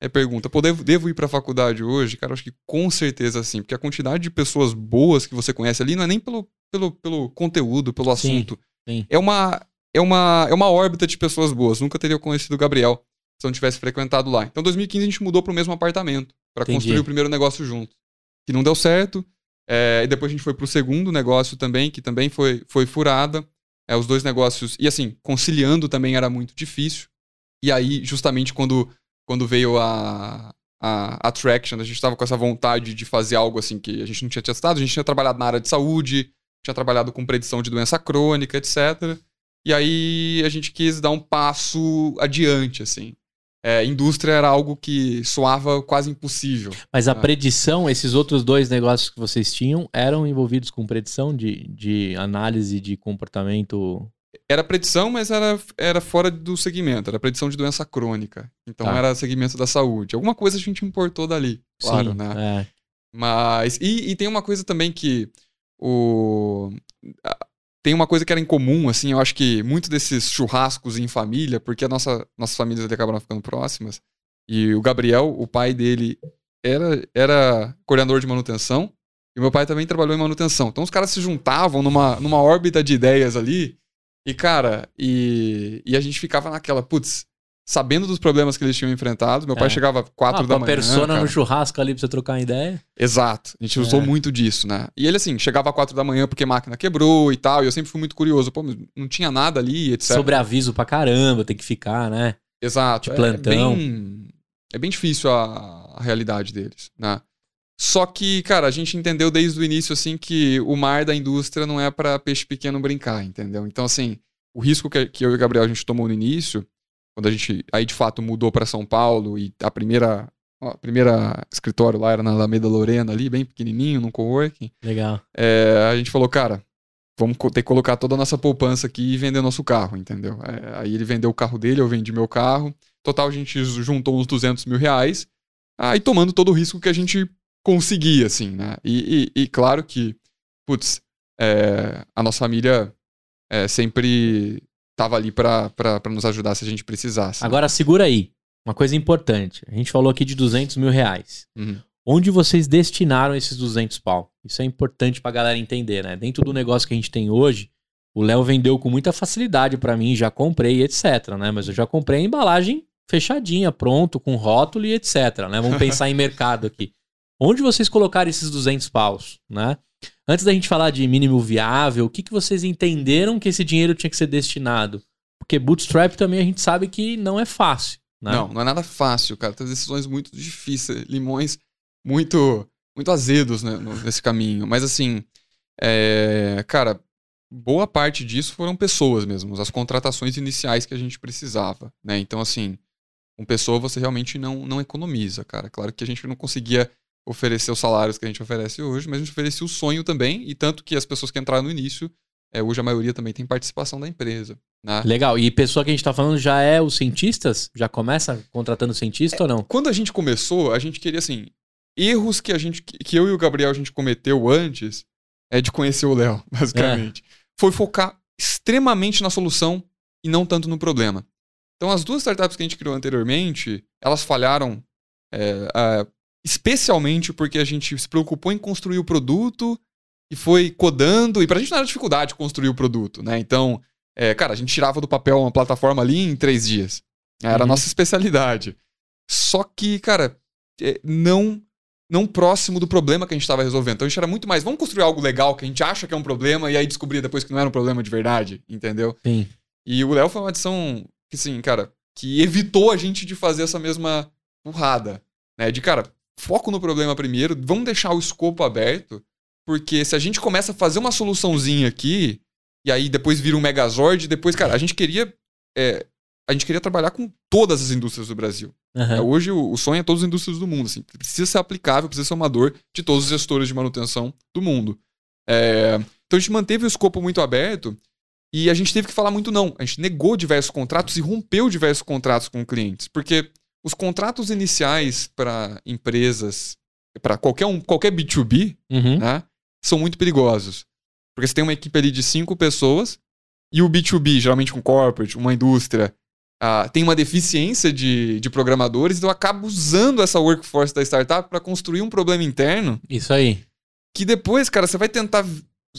é, pergunta, pô, devo, devo ir pra faculdade hoje? Cara, acho que com certeza sim, porque a quantidade de pessoas boas que você conhece ali não é nem pelo, pelo, pelo conteúdo, pelo assunto. Sim, sim. É uma é uma, é uma órbita de pessoas boas. Nunca teria conhecido o Gabriel se eu não tivesse frequentado lá. Então, em 2015, a gente mudou para o mesmo apartamento para construir o primeiro negócio junto. Que não deu certo. É, e depois a gente foi para o segundo negócio também, que também foi, foi furada. É, os dois negócios. E assim, conciliando também era muito difícil. E aí, justamente quando, quando veio a, a Attraction, a gente estava com essa vontade de fazer algo assim que a gente não tinha testado. A gente tinha trabalhado na área de saúde, tinha trabalhado com predição de doença crônica, etc. E aí a gente quis dar um passo adiante, assim. É, indústria era algo que soava quase impossível. Mas a né? predição, esses outros dois negócios que vocês tinham, eram envolvidos com predição de, de análise de comportamento? Era predição, mas era, era fora do segmento. Era predição de doença crônica. Então tá. era segmento da saúde. Alguma coisa a gente importou dali, claro, Sim, né? É. Mas. E, e tem uma coisa também que o tem uma coisa que era em comum, assim, eu acho que muitos desses churrascos em família, porque a nossa, nossas famílias acabaram ficando próximas, E o Gabriel, o pai dele, era, era coordenador de manutenção. E meu pai também trabalhou em manutenção. Então os caras se juntavam numa, numa órbita de ideias ali. E, cara, e, e a gente ficava naquela, putz, sabendo dos problemas que eles tinham enfrentado. Meu pai É. chegava quatro Ah, da manhã. persona cara. no churrasco ali pra você trocar uma ideia. Exato. A gente usou É. muito disso, né? E ele, assim, chegava quatro da manhã porque a máquina quebrou e tal. E eu sempre fui muito curioso. Pô, mas não tinha nada ali, etc. Sobre aviso pra caramba, tem que ficar, né? Exato. de É- plantão. É bem, é bem difícil a, a realidade deles, né? Só que, cara, a gente entendeu desde o início, assim, que o mar da indústria não é pra peixe pequeno brincar, entendeu? Então, assim, o risco que, que eu e o Gabriel a gente tomou no início, quando a gente, aí de fato mudou pra São Paulo e a primeira, a primeira escritório lá era na Alameda Lorena ali, bem pequenininho, num coworking, Legal. é, a gente falou, cara, vamos ter que colocar toda a nossa poupança aqui e vender nosso carro, entendeu? É, aí ele vendeu o carro dele, eu vendi meu carro. Total, a gente juntou uns 200 mil reais. Aí tomando todo o risco que a gente conseguia, assim, né? E, e- e claro que, putz, é, a nossa família é, sempre tava ali pra nos ajudar se a gente precisasse. né? Agora segura aí. Uma coisa importante. A gente falou aqui de 200 mil reais. Uhum. Onde vocês destinaram esses 200 pau? Isso é importante pra galera entender, né? Dentro do negócio que a gente tem hoje, o Léo vendeu com muita facilidade pra mim, já comprei, etc, né? Mas eu já comprei a embalagem fechadinha, pronto, com rótulo e etc, né? Vamos pensar em mercado aqui. Onde vocês colocaram esses 200 paus, né? Antes da gente falar de mínimo viável, o que, que vocês entenderam que esse dinheiro tinha que ser destinado? Porque bootstrap também a gente sabe que não é fácil, né? Não, não é nada fácil, cara. Tem decisões muito difíceis, limões muito muito azedos né, nesse caminho. Mas assim, é, cara, boa parte disso foram pessoas mesmo, as contratações iniciais que a gente precisava, né? Então assim, com pessoa você realmente não, não economiza, cara. Claro que a gente não conseguia oferecer os salários que a gente oferece hoje, mas a gente oferecia o sonho também, e tanto que as pessoas que entraram no início, é, hoje a maioria também tem participação da empresa, né? Legal. E pessoa que a gente tá falando já é os cientistas? Já começa contratando cientista ou não? quando a gente começou, a gente queria assim, erros que a gente que eu e o Gabriel a gente cometeu antes é de conhecer o Léo, basicamente. Foi focar extremamente na solução e não tanto no problema. Então as duas startups que a gente criou anteriormente, elas falharam é, ah, especialmente porque a gente se preocupou em construir o produto e foi codando, e pra gente não era dificuldade construir o produto, né? Então, é, cara, a gente tirava do papel uma plataforma ali em três dias. Era a Uhum. nossa especialidade. Só que, cara, é, não não próximo do problema que a gente estava resolvendo. Então a gente era muito mais, vamos construir algo legal que a gente acha que é um problema e aí descobrir depois que não era um problema de verdade, entendeu? Sim. E o Léo foi uma adição que, sim, cara, que evitou a gente de fazer essa mesma burrada, né? De, cara, foco no problema primeiro, vamos deixar o escopo aberto, porque se a gente começa a fazer uma soluçãozinha aqui, e aí depois vira um Megazord, depois, cara, a gente queria. é, a gente queria trabalhar com todas as indústrias do Brasil. É, Hoje o, o sonho é todas as indústrias do mundo. Assim, precisa ser aplicável, precisa ser uma dor de todos os gestores de manutenção do mundo. É, então a gente manteve o escopo muito aberto e a gente teve que falar muito não. A gente negou diversos contratos e rompeu diversos contratos com clientes. Porque os contratos iniciais para empresas, para qualquer, um, qualquer B2B, Uhum. né, são muito perigosos. Porque você tem uma equipe ali de cinco pessoas e o B2B, geralmente um corporate, uma indústria, ah, tem uma deficiência de, de programadores, então eu acabo usando essa workforce da startup para construir um problema interno Isso aí. que depois, cara, você vai tentar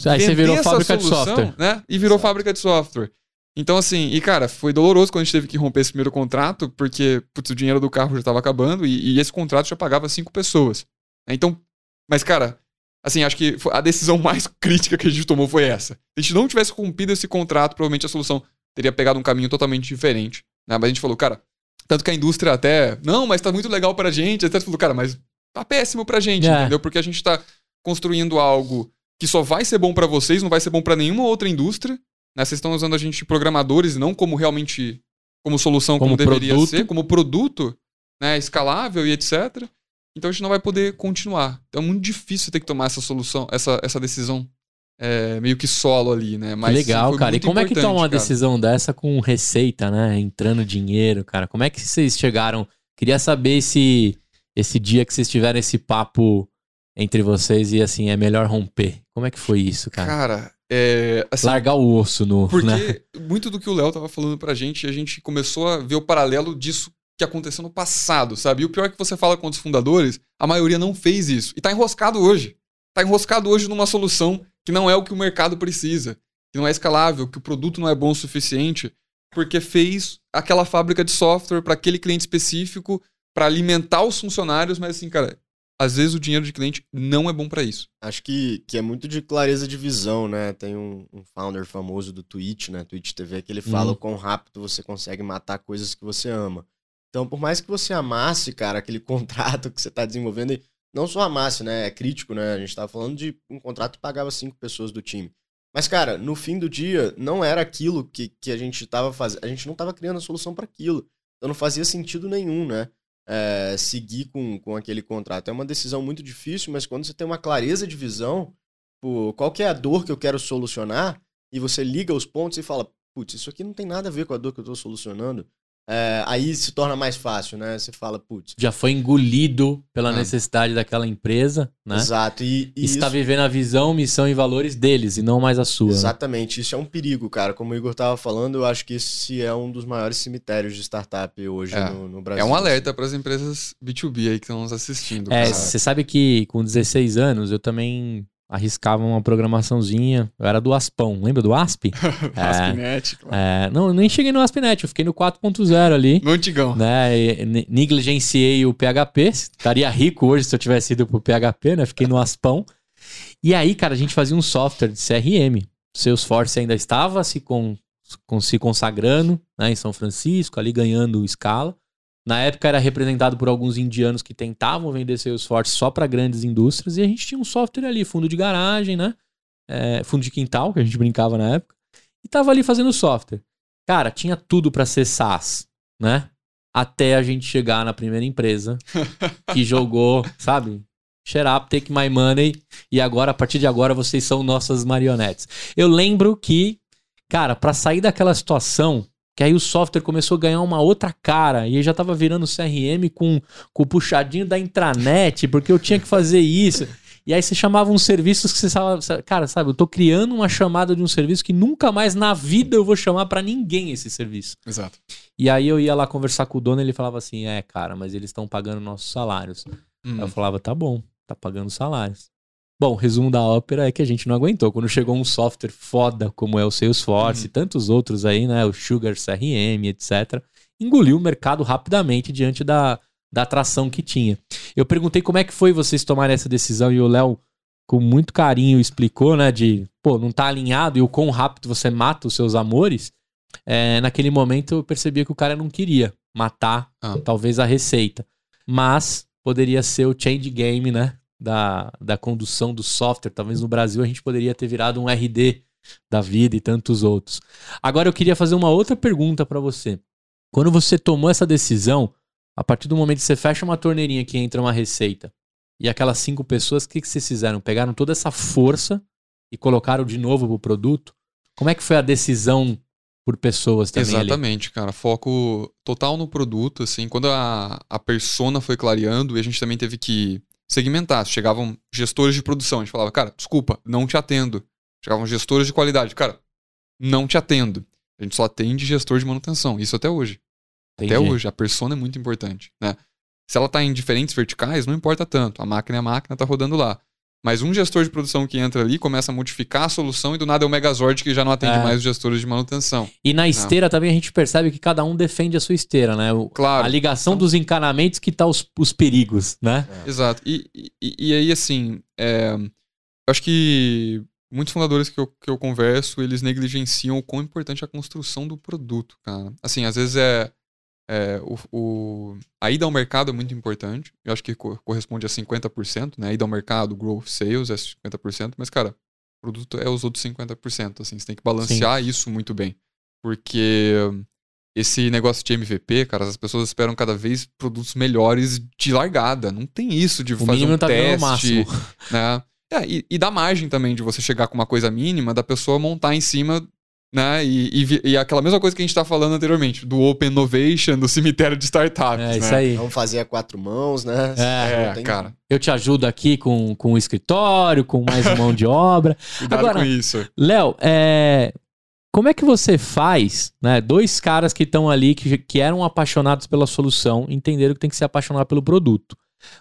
Aí você virou essa fábrica de solução, software. né? E virou Exato. fábrica de software. Então, assim, e cara, foi doloroso quando a gente teve que romper esse primeiro contrato, porque putz, o dinheiro do carro já estava acabando e, e esse contrato já pagava cinco pessoas. né? Então, mas, cara, assim, acho que a decisão mais crítica que a gente tomou foi essa. Se a gente não tivesse rompido esse contrato, provavelmente a solução teria pegado um caminho totalmente diferente. Né? Mas a gente falou, cara, tanto que a indústria até, não, mas tá muito legal pra gente, até falou, cara, mas tá péssimo pra gente, É. entendeu? Porque a gente tá construindo algo que só vai ser bom pra vocês, não vai ser bom pra nenhuma outra indústria. Né? Vocês estão usando a gente de programadores não como realmente como solução como, Como deveria produto. ser, como produto, né, escalável e etc. Então a gente não vai poder continuar. Então é muito difícil ter que tomar essa solução, essa, essa decisão é, meio que solo ali, né? Mas legal, cara. E como é que toma uma cara. decisão dessa com receita, né? Entrando dinheiro, cara? Como é que vocês chegaram? Queria saber esse, esse dia que vocês tiveram esse papo entre vocês e assim, é melhor romper. Como é que foi isso, cara? Cara, é, assim, Largar o osso no. Porque né? muito do que o Léo tava falando pra gente, a gente começou a ver o paralelo disso que aconteceu no passado, sabe? E o pior é que você fala com os fundadores, a maioria não fez isso. E tá enroscado hoje. Tá enroscado hoje numa solução que não é o que o mercado precisa, que não é escalável, que o produto não é bom o suficiente, porque fez aquela fábrica de software para aquele cliente específico, para alimentar os funcionários, mas assim, cara, às vezes o dinheiro de cliente não é bom para isso. Acho que, que é muito de clareza de visão, né? Tem um, um founder famoso do Twitch, né? Twitch TV, que ele fala Uhum. o quão rápido você consegue matar coisas que você ama. Então, por mais que você amasse, cara, aquele contrato que você tá desenvolvendo, e não só amasse, né? É crítico, né? A gente tava falando de um contrato que pagava cinco pessoas do time. Mas, cara, no fim do dia, não era aquilo que, que a gente tava fazendo. A gente não tava criando a solução para aquilo. Então não fazia sentido nenhum, né? É, seguir com, com aquele contrato. É uma decisão muito difícil, mas quando você tem uma clareza de visão, pô, qual é a dor que eu quero solucionar, e você liga os pontos e fala, putz, isso aqui não tem nada a ver com a dor que eu estou solucionando, é, aí se torna mais fácil, né? Você fala, putz, Já foi engolido pela Ah. necessidade daquela empresa, né? exato. E, e Está isso- vivendo a visão, missão e valores deles e não mais a sua. né? Exatamente, isso é um perigo, cara. Como o Igor tava falando, eu acho que esse é um dos maiores cemitérios de startup hoje É. no, no Brasil. É um alerta para as empresas B2B aí que estão nos assistindo. É, você sabe que com 16 anos eu também arriscava uma programaçãozinha. Eu era do Aspão, lembra do ASP? é, Aspinet, claro. é, não, eu nem cheguei no ASP.NET, eu fiquei no 4.0 ali. No antigão. Né, e ne- negligenciei o PHP, estaria rico hoje se eu tivesse ido pro PHP, né? Fiquei no Aspão. E aí, cara, a gente fazia um software de CRM. Salesforce ainda estava se, con- con- se consagrando né, em São Francisco, ali ganhando escala. Na época era representado por alguns indianos que tentavam vender Salesforce só para grandes indústrias e a gente tinha um software ali, fundo de garagem, né? É, fundo de quintal, que a gente brincava na época, e tava ali fazendo software. Cara, tinha tudo para ser SaaS, né? Até a gente chegar na primeira empresa que jogou, sabe? Shut up, take my money. E agora, a partir de agora, vocês são nossas marionetes. Eu lembro que, cara, para sair daquela situação, que aí o software começou a ganhar uma outra cara, e aí já tava virando CRM com, com o puxadinho da intranet, porque eu tinha que fazer isso. E aí você chamava uns serviços que você sabe, cara, sabe, eu tô criando uma chamada de um serviço que nunca mais na vida eu vou chamar para ninguém esse serviço. Exato. E aí eu ia lá conversar com o dono e ele falava assim: "É, cara, mas eles estão pagando nossos salários". Hum. Aí eu falava: "Tá bom, tá pagando salários". Bom, resumo da ópera é que a gente não aguentou. Quando chegou um software foda como é o Salesforce Uhum. e tantos outros aí, né, o Sugar CRM, etc, engoliu o mercado rapidamente diante da, da atração que tinha. Eu perguntei como é que foi vocês tomarem essa decisão e o Léo com muito carinho explicou, né, de, pô, não tá alinhado e o quão rápido você mata os seus amores. É, naquele momento eu percebia que o cara não queria matar Ah. talvez a receita, mas poderia ser o change game, né, da, da condução do software. Talvez no Brasil a gente poderia ter virado um RD da vida e tantos outros. Agora eu queria fazer uma outra pergunta para você. Quando você tomou essa decisão, a partir do momento que você fecha uma torneirinha que entra uma receita, e aquelas cinco pessoas, o que, que vocês fizeram? Pegaram toda essa força e colocaram de novo pro produto? Como é que foi a decisão por pessoas também ali? Exatamente, cara. Foco total no produto, assim. Quando a, a persona foi clareando, e a gente também teve que segmentar. Chegavam gestores de produção, a gente falava, cara, desculpa, não te atendo. Chegavam gestores de qualidade, cara, não te atendo. A gente só atende gestor de manutenção. Isso até hoje. Até Entendi. hoje. A persona é muito importante, né? Se ela tá em diferentes verticais, não importa tanto. A máquina é a máquina, tá rodando lá. Mas um gestor de produção que entra ali começa a modificar a solução e do nada é o Megazord que já não atende É. mais os gestores de manutenção. E na esteira também a gente percebe que cada um defende a sua esteira, né? O- Claro. A ligação dos encanamentos que tá os, os perigos, né? Exato. E, e, e aí, assim, é, eu acho que muitos fundadores que eu, que eu converso, eles negligenciam o quão importante é a construção do produto, cara. Assim, às vezes é, é, o, o- a ida ao mercado é muito importante. Eu acho que co- corresponde a 50%, né? A ida ao mercado, growth sales é 50%, mas, cara, o produto é os outros 50%, assim. Você tem que balancear isso muito bem. Porque esse negócio de MVP, cara, as pessoas esperam cada vez produtos melhores de largada. Não tem isso de O fazer um tá teste, o máximo. né? É, e, e dá margem também de você chegar com uma coisa mínima, da pessoa montar em cima, né? E, e, e aquela mesma coisa que a gente tá falando anteriormente, do Open Innovation, do cemitério de startups, É né? isso aí. Vamos fazer a quatro mãos, né? É, Não tem- cara. Eu te ajudo aqui com, com o escritório, com mais mão de obra. Cuidado Agora- com isso. Léo, é, Como é que você faz, né? Dois caras que estão ali, que, que eram apaixonados pela solução, entenderam que tem que ser apaixonado pelo produto.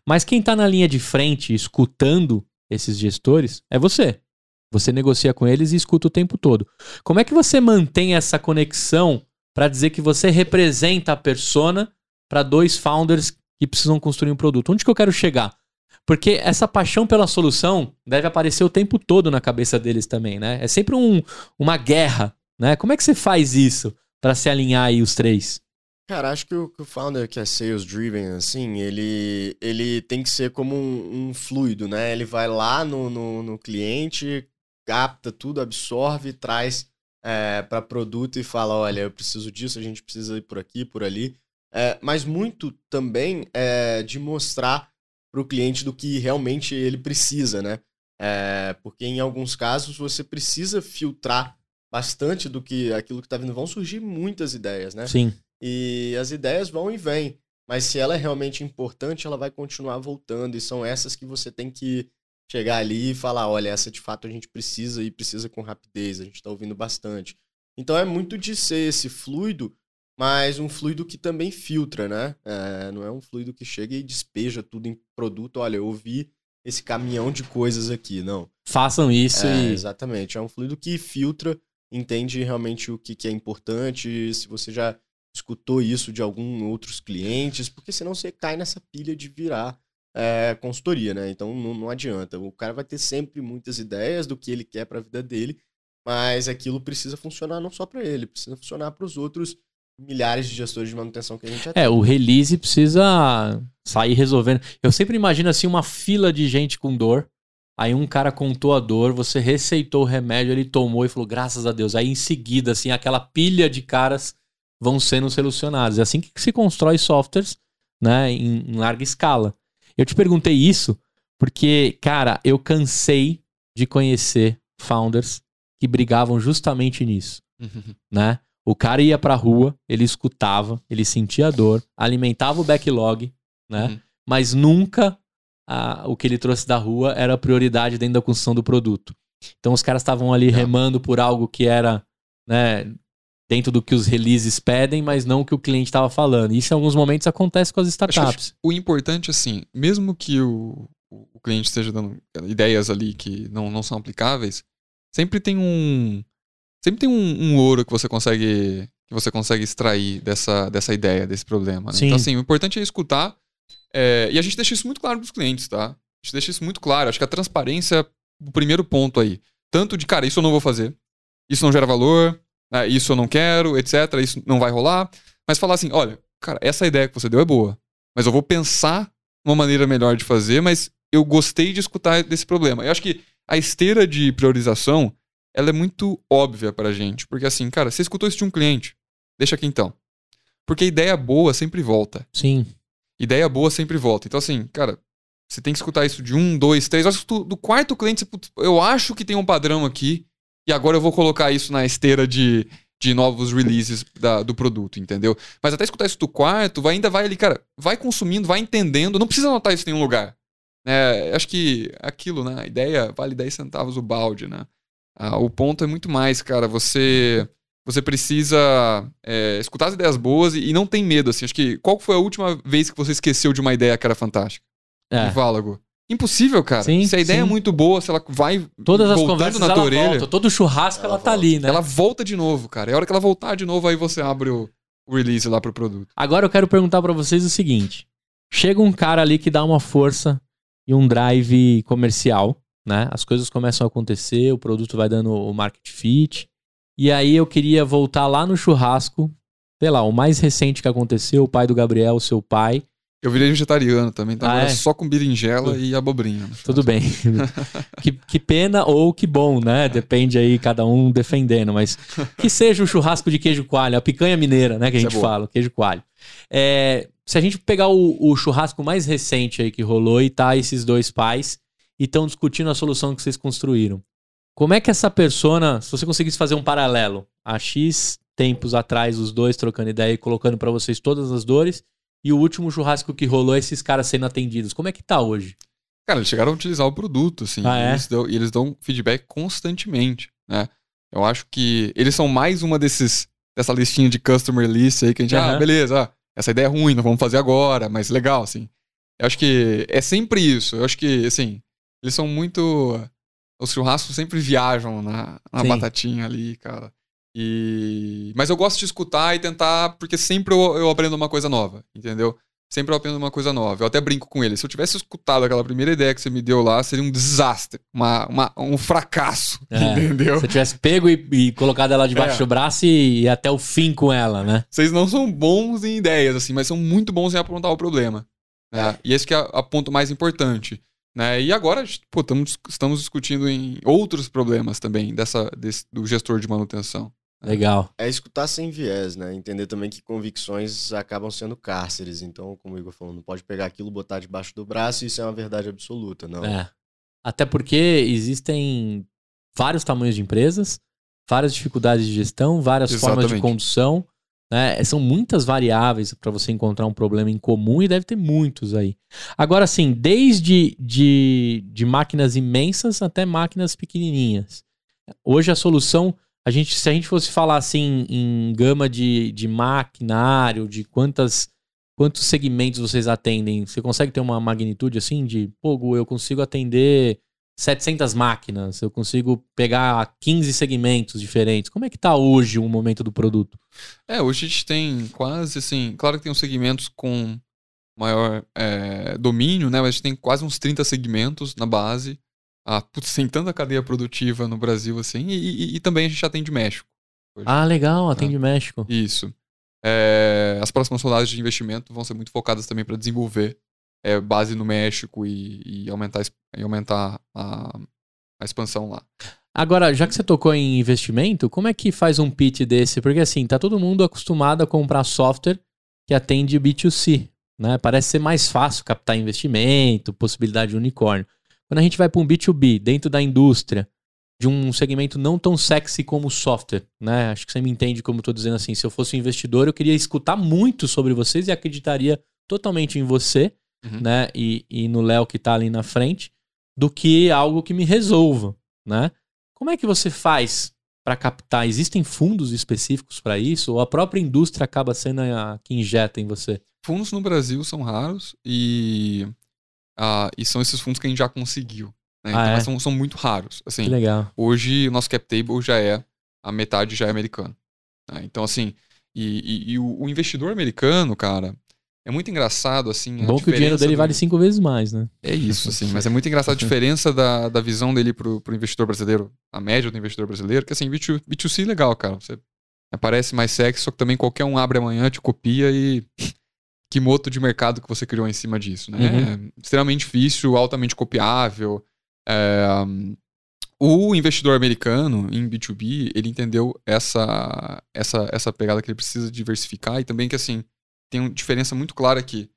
Mas quem está na linha de frente, escutando esses gestores, é você. Você negocia com eles e escuta o tempo todo. Como é que você mantém essa conexão para dizer que você representa a persona para dois founders que precisam construir um produto? Onde que eu quero chegar? Porque essa paixão pela solução deve aparecer o tempo todo na cabeça deles também, né? É sempre um, uma guerra, né? Como é que você faz isso para se alinhar aí os três? Cara, acho que o, que o founder que é sales driven, assim, ele, ele tem que ser como um, um fluido, né? Ele vai lá no, no, no cliente, capta tudo, absorve, traz é, para produto e fala: olha, eu preciso disso, a gente precisa ir por aqui, por ali. É, mas muito também é de mostrar para o cliente do que realmente ele precisa, né? É, porque em alguns casos você precisa filtrar bastante do que aquilo que está vindo. Vão surgir muitas ideias, né? Sim. E as ideias vão e vêm. Mas se ela é realmente importante, ela vai continuar voltando. E são essas que você tem que chegar ali e falar: olha, essa de fato a gente precisa e precisa com rapidez. A gente está ouvindo bastante. Então é muito de ser esse fluido mas um fluido que também filtra, né? É, não é um fluido que chega e despeja tudo em produto. Olha, eu ouvi esse caminhão de coisas aqui, não. Façam isso é, e. Exatamente. É um fluido que filtra, entende realmente o que, que é importante, se você já escutou isso de alguns outros clientes, porque senão você cai nessa pilha de virar é, consultoria, né? Então não, não adianta. O cara vai ter sempre muitas ideias do que ele quer para a vida dele, mas aquilo precisa funcionar não só para ele, precisa funcionar para os outros milhares de gestores de manutenção que a gente já tem. É, o release precisa sair resolvendo. Eu sempre imagino assim uma fila de gente com dor. Aí um cara contou a dor, você receitou o remédio, ele tomou e falou, graças a Deus. Aí em seguida, assim, aquela pilha de caras vão sendo solucionados. É assim que se constrói softwares, né, em, em larga escala. Eu te perguntei isso porque, cara, eu cansei de conhecer founders que brigavam justamente nisso, uhum. né? O cara ia pra rua, ele escutava, ele sentia dor, alimentava o backlog, né? Uhum. Mas nunca a, o que ele trouxe da rua era a prioridade dentro da construção do produto. Então os caras estavam ali remando por algo que era, né, dentro do que os releases pedem, mas não o que o cliente estava falando. Isso em alguns momentos acontece com as startups. o importante, assim, mesmo que o, o cliente esteja dando ideias ali que não, não são aplicáveis, sempre tem um, sempre tem um, um, ouro que você consegue que você consegue extrair dessa, dessa ideia, desse problema. Né? Então, assim, o importante é escutar. É, e a gente deixa isso muito claro para os clientes, tá? A gente deixa isso muito claro. Acho que a transparência é o primeiro ponto aí. Tanto de, cara, isso eu não vou fazer, isso não gera valor, né? isso eu não quero, etc. Isso não vai rolar. Mas falar assim: olha, cara, essa ideia que você deu é boa, mas eu vou pensar uma maneira melhor de fazer, mas eu gostei de escutar desse problema. Eu acho que a esteira de priorização ela é muito óbvia pra gente. Porque assim, cara, você escutou isso de um cliente, deixa aqui então. Porque ideia boa sempre volta. Sim. Ideia boa sempre volta. Então, assim, cara, você tem que escutar isso de um, dois, três. Acho que do quarto cliente, eu acho que tem um padrão aqui. E agora eu vou colocar isso na esteira de, de novos releases da, do produto, entendeu? Mas até escutar isso do quarto, vai, ainda vai ali, cara, vai consumindo, vai entendendo. Não precisa anotar isso em nenhum lugar. É, acho que aquilo, né? A ideia vale 10 centavos o balde, né? Ah, o ponto é muito mais, cara. Você você precisa é, escutar as ideias boas e, e, não tem medo, assim. Acho que qual foi a última vez que você esqueceu de uma ideia que era fantástica? É. Válago. Impossível, cara. Sim, se a ideia é sim. é muito boa, se ela vai Todas as conversas na tua orelha, volta. Todo churrasco ela, ela tá ali, né? Ela volta de novo, cara. É a hora que ela voltar de novo, aí você abre o, o release lá pro produto. Agora eu quero perguntar para vocês o seguinte. Chega um cara ali que dá uma força e um drive comercial né? As coisas começam a acontecer, o produto vai dando o market fit. E aí eu queria voltar lá no churrasco, sei lá, o mais recente que aconteceu, o pai do Gabriel, o seu pai. Eu virei vegetariano também, então ah, é? só com berinjela e abobrinha. Tudo bem. que, que pena ou que bom, né? Depende aí, cada um defendendo. Mas que seja o churrasco de queijo coalho, a picanha mineira, né? Que a gente é fala, queijo coalho. É, se a gente pegar o, o, churrasco mais recente aí que rolou e tá esses dois pais, e estão discutindo a solução que vocês construíram. Como é que essa persona, se você conseguisse fazer um paralelo, há X tempos atrás, os dois trocando ideia e colocando para vocês todas as dores, e o último churrasco que rolou, esses caras sendo atendidos, como é que tá hoje? Cara, eles chegaram a utilizar o produto, assim, ah, é? e, eles dão, e eles dão feedback constantemente, né? Eu acho que eles são mais uma desses dessa listinha de customer list aí que a gente, ah, Aham. beleza, ah, essa ideia é ruim, não vamos fazer agora, mas legal, assim. Eu acho que é sempre isso. Eu acho que, assim, eles são muito. Os churrascos sempre viajam na, na batatinha ali, cara. E... Mas eu gosto de escutar e tentar, porque sempre eu, eu aprendo uma coisa nova, entendeu? Sempre eu aprendo uma coisa nova. Eu até brinco com ele. Se eu tivesse escutado aquela primeira ideia que você me deu lá, seria um desastre, uma, uma- um fracasso, É. entendeu? Se eu tivesse pego e, e colocado ela debaixo É. do braço e ir até o fim com ela, né? Vocês não são bons em ideias, assim, mas são muito bons em apontar o problema. né? E esse que é a ponto mais importante. Né? E agora, pô, tamo estamos discutindo em outros problemas também dessa, desse- do gestor de manutenção. Legal. É escutar sem viés, né? Entender também que convicções acabam sendo cárceres. Então, como o Igor falou, não pode pegar aquilo, botar debaixo do braço e isso é uma verdade absoluta, não. É. Até porque existem vários tamanhos de empresas, várias dificuldades de gestão, várias formas de Exatamente. condução. Né? São muitas variáveis para você encontrar um problema em comum e deve ter muitos aí. Agora, sim, desde de, de máquinas imensas até máquinas pequenininhas. Hoje a solução, a gente, se a gente fosse falar assim em gama de, de maquinário, de quantas quantos segmentos vocês atendem? Você consegue ter uma magnitude assim de, pô, Gu, eu consigo atender 700 máquinas, eu consigo pegar 15 segmentos diferentes. Como é que tá hoje o momento do produto? É, hoje a gente tem quase assim. Claro que tem uns segmentos com maior é, domínio, né? Mas a gente tem quase uns 30 segmentos na base. Ah, putz, tem tanta cadeia produtiva no Brasil assim. E, e- e também a gente atende México. hoje. Ah, legal, atende México. Isso. É, as próximas rodadas de investimento vão ser muito focadas também para desenvolver é, base no México e, e aumentar, e aumentar a, a expansão lá. Agora, já que você tocou em investimento, como é que faz um pitch desse? Porque assim, tá todo mundo acostumado a comprar software que atende B2C, né? Parece ser mais fácil captar investimento, possibilidade de unicórnio. Quando a gente vai para um B2B, dentro da indústria, de um segmento não tão sexy como o software, né? Acho que você me entende como eu tô dizendo assim. Se eu fosse um investidor, eu queria escutar muito sobre vocês e acreditaria totalmente em você, Uhum. né? E, e no Léo que tá ali na frente, do que algo que me resolva, né? Como é que você faz para captar? Existem fundos específicos para isso? Ou a própria indústria acaba sendo a que injeta em você? Fundos no Brasil são raros e, ah, e são esses fundos que a gente já conseguiu. Né? Ah, Então, é? são, são muito raros. Assim, Que legal. hoje o nosso cap table já é a metade já é americano. né? Então, assim, e, e- e o, o investidor americano, cara, é muito engraçado, assim. Bom que o dinheiro dele do- vale cinco vezes mais, né? É isso, assim, mas é muito engraçado a diferença da, da visão dele pro, pro investidor brasileiro, a média do investidor brasileiro, que assim, B2, B2C é legal, cara. Você aparece mais sexy, só que também qualquer um abre amanhã, te copia e. Que moto de mercado que você criou em cima disso, né? Uhum. É extremamente difícil, altamente copiável. É, o investidor americano em B2B, ele entendeu essa, essa, essa pegada que ele precisa diversificar e também que, assim, tem uma diferença muito clara que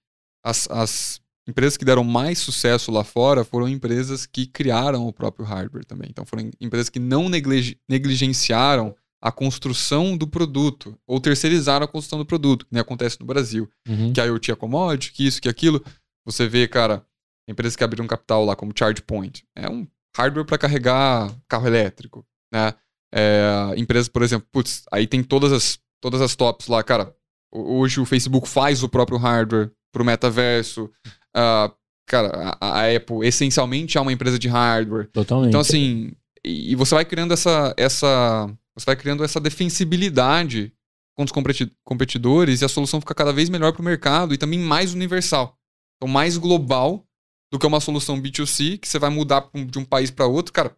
as, as empresas que deram mais sucesso lá fora foram empresas que criaram o próprio hardware também. Então foram empresas que não negligenciaram a construção do produto ou terceirizaram a construção do produto, que nem acontece no Brasil. Uhum. Que a IoT é commodity, que isso, que aquilo. Você vê, cara, empresas que abriram capital lá, como ChargePoint. É um hardware para carregar carro elétrico, né? É, empresas, por exemplo, putz, aí tem todas as, todas as tops lá, cara. ho- Hoje o Facebook faz o próprio hardware pro metaverso. Ah, cara, a, a Apple essencialmente é uma empresa de hardware. Totalmente. Então, assim, e, e você vai criando essa, essa. Você vai criando essa defensibilidade com os competi- competidores e a solução fica cada vez melhor para o mercado e também mais universal. Então, mais global do que uma solução B2C que você vai mudar de um país para outro, cara,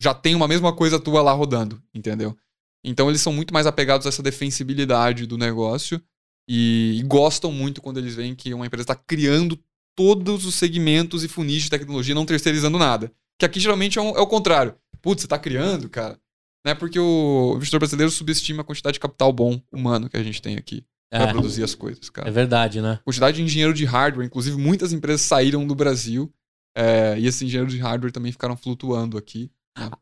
já tem uma mesma coisa tua lá rodando, entendeu? Então, eles são muito mais apegados a essa defensibilidade do negócio e, e gostam muito quando eles veem que uma empresa está criando todos os segmentos e funis de tecnologia, não terceirizando nada. Que aqui geralmente é, um- é o contrário. Putz, você tá criando, cara. Né? Porque o investidor brasileiro subestima a quantidade de capital bom humano que a gente tem aqui para é, produzir as coisas, cara. é verdade, né? Quantidade de engenheiro de hardware, inclusive muitas empresas saíram do Brasil é, e esses engenheiros de hardware também ficaram flutuando aqui.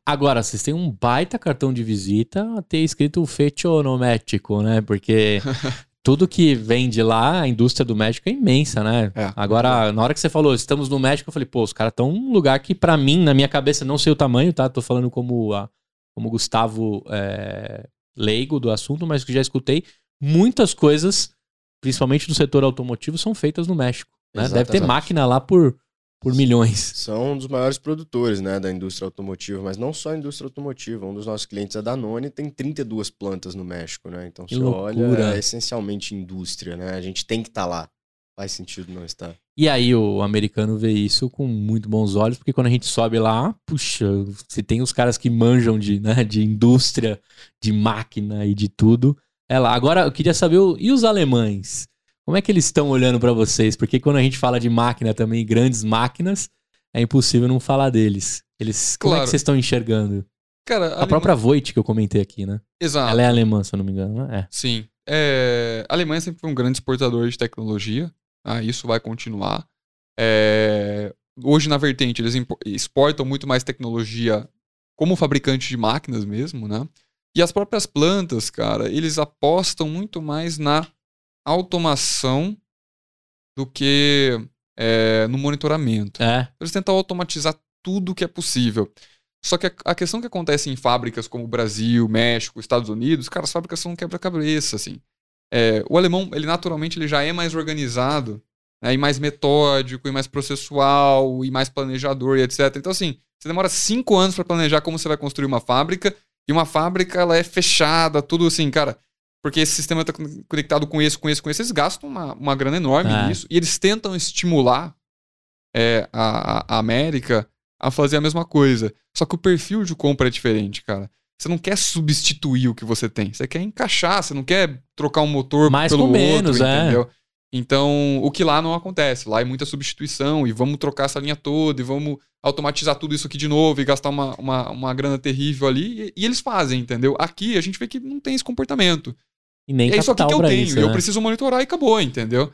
Agora, vocês têm um baita cartão de visita a ter escrito fetonomético, né? Porque tudo que vem de lá, a indústria do México é imensa, né? É. Agora, na hora que você falou, estamos no México, eu falei, pô, os caras estão num lugar que, pra mim, na minha cabeça, não sei o tamanho, tá? Tô falando como a, como Gustavo é, leigo do assunto, mas que já escutei, muitas coisas, principalmente do setor automotivo, são feitas no México. Né? Deve ter máquina lá por, por milhões. São um dos maiores produtores né, da indústria automotiva, mas não só a indústria automotiva. Um dos nossos clientes, a Danone, tem 32 plantas no México. Né? Então, se olha, é essencialmente indústria. Né? A gente tem que estar tá lá. Faz sentido não estar. E aí o americano vê isso com muito bons olhos, porque quando a gente sobe lá, puxa, se tem os caras que manjam de, né, de indústria, de máquina e de tudo, é lá. Agora eu queria saber, e os alemães? Como é que eles estão olhando para vocês? Porque quando a gente fala de máquina também, grandes máquinas, é impossível não falar deles. Eles, como é que vocês estão enxergando? Cara, a, a Alemanha... própria Voigt que eu comentei aqui, né? Exato. Ela é alemã, se eu não me engano, né? É. Sim. É... A Alemanha sempre foi um grande exportador de tecnologia. Ah, isso vai continuar. É... Hoje, na vertente, eles exportam muito mais tecnologia como fabricante de máquinas mesmo, né? E as próprias plantas, cara, eles apostam muito mais na automação do que é, no monitoramento. É. Eles tentam automatizar tudo que é possível. Só que a, a, questão que acontece em fábricas como Brasil, México, Estados Unidos, cara, as fábricas são um quebra-cabeça, assim. É, o alemão, ele naturalmente ele já é mais organizado, né, e mais metódico, e mais processual, e mais planejador, e etc. Então, assim, você demora cinco anos para planejar como você vai construir uma fábrica, e uma fábrica, ela é fechada, tudo assim, cara porque esse sistema está conectado com esse, com esse, com esse, eles gastam uma, uma grana enorme é. nisso. E eles tentam estimular é, a, a América a fazer a mesma coisa. Só que o perfil de compra é diferente, cara. Você não quer substituir o que você tem. Você quer encaixar, você não quer trocar um motor Mais pelo outro, menos, é. entendeu? Então, o que lá não acontece. Lá é muita substituição e vamos trocar essa linha toda e vamos automatizar tudo isso aqui de novo e gastar uma, uma, uma grana terrível ali. E, e eles fazem, entendeu? Aqui a gente vê que não tem esse comportamento. E nem é isso aqui que eu tenho, isso, né? eu preciso monitorar e acabou, entendeu?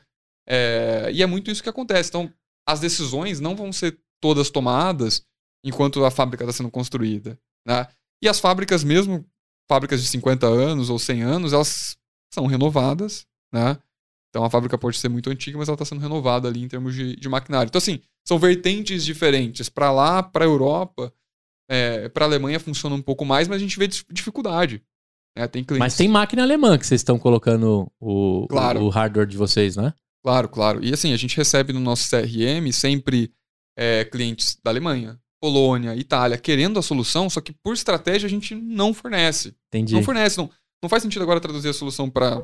É, e é muito isso que acontece. Então, as decisões não vão ser todas tomadas enquanto a fábrica está sendo construída. Né? E as fábricas, mesmo fábricas de 50 anos ou 100 anos, elas são renovadas. Né? Então, a fábrica pode ser muito antiga, mas ela está sendo renovada ali em termos de, de maquinário. Então, assim, são vertentes diferentes. Para lá, para a Europa, é, para a Alemanha funciona um pouco mais, mas a gente vê dificuldade. É, tem clientes. Mas tem máquina alemã que vocês estão colocando o, claro. o, o, hardware de vocês, né? Claro, claro. E assim, a gente recebe no nosso CRM sempre é, clientes da Alemanha, Polônia, Itália, querendo a solução, só que por estratégia a gente não fornece. Entendi. Não fornece. Não, não faz sentido agora traduzir a solução para.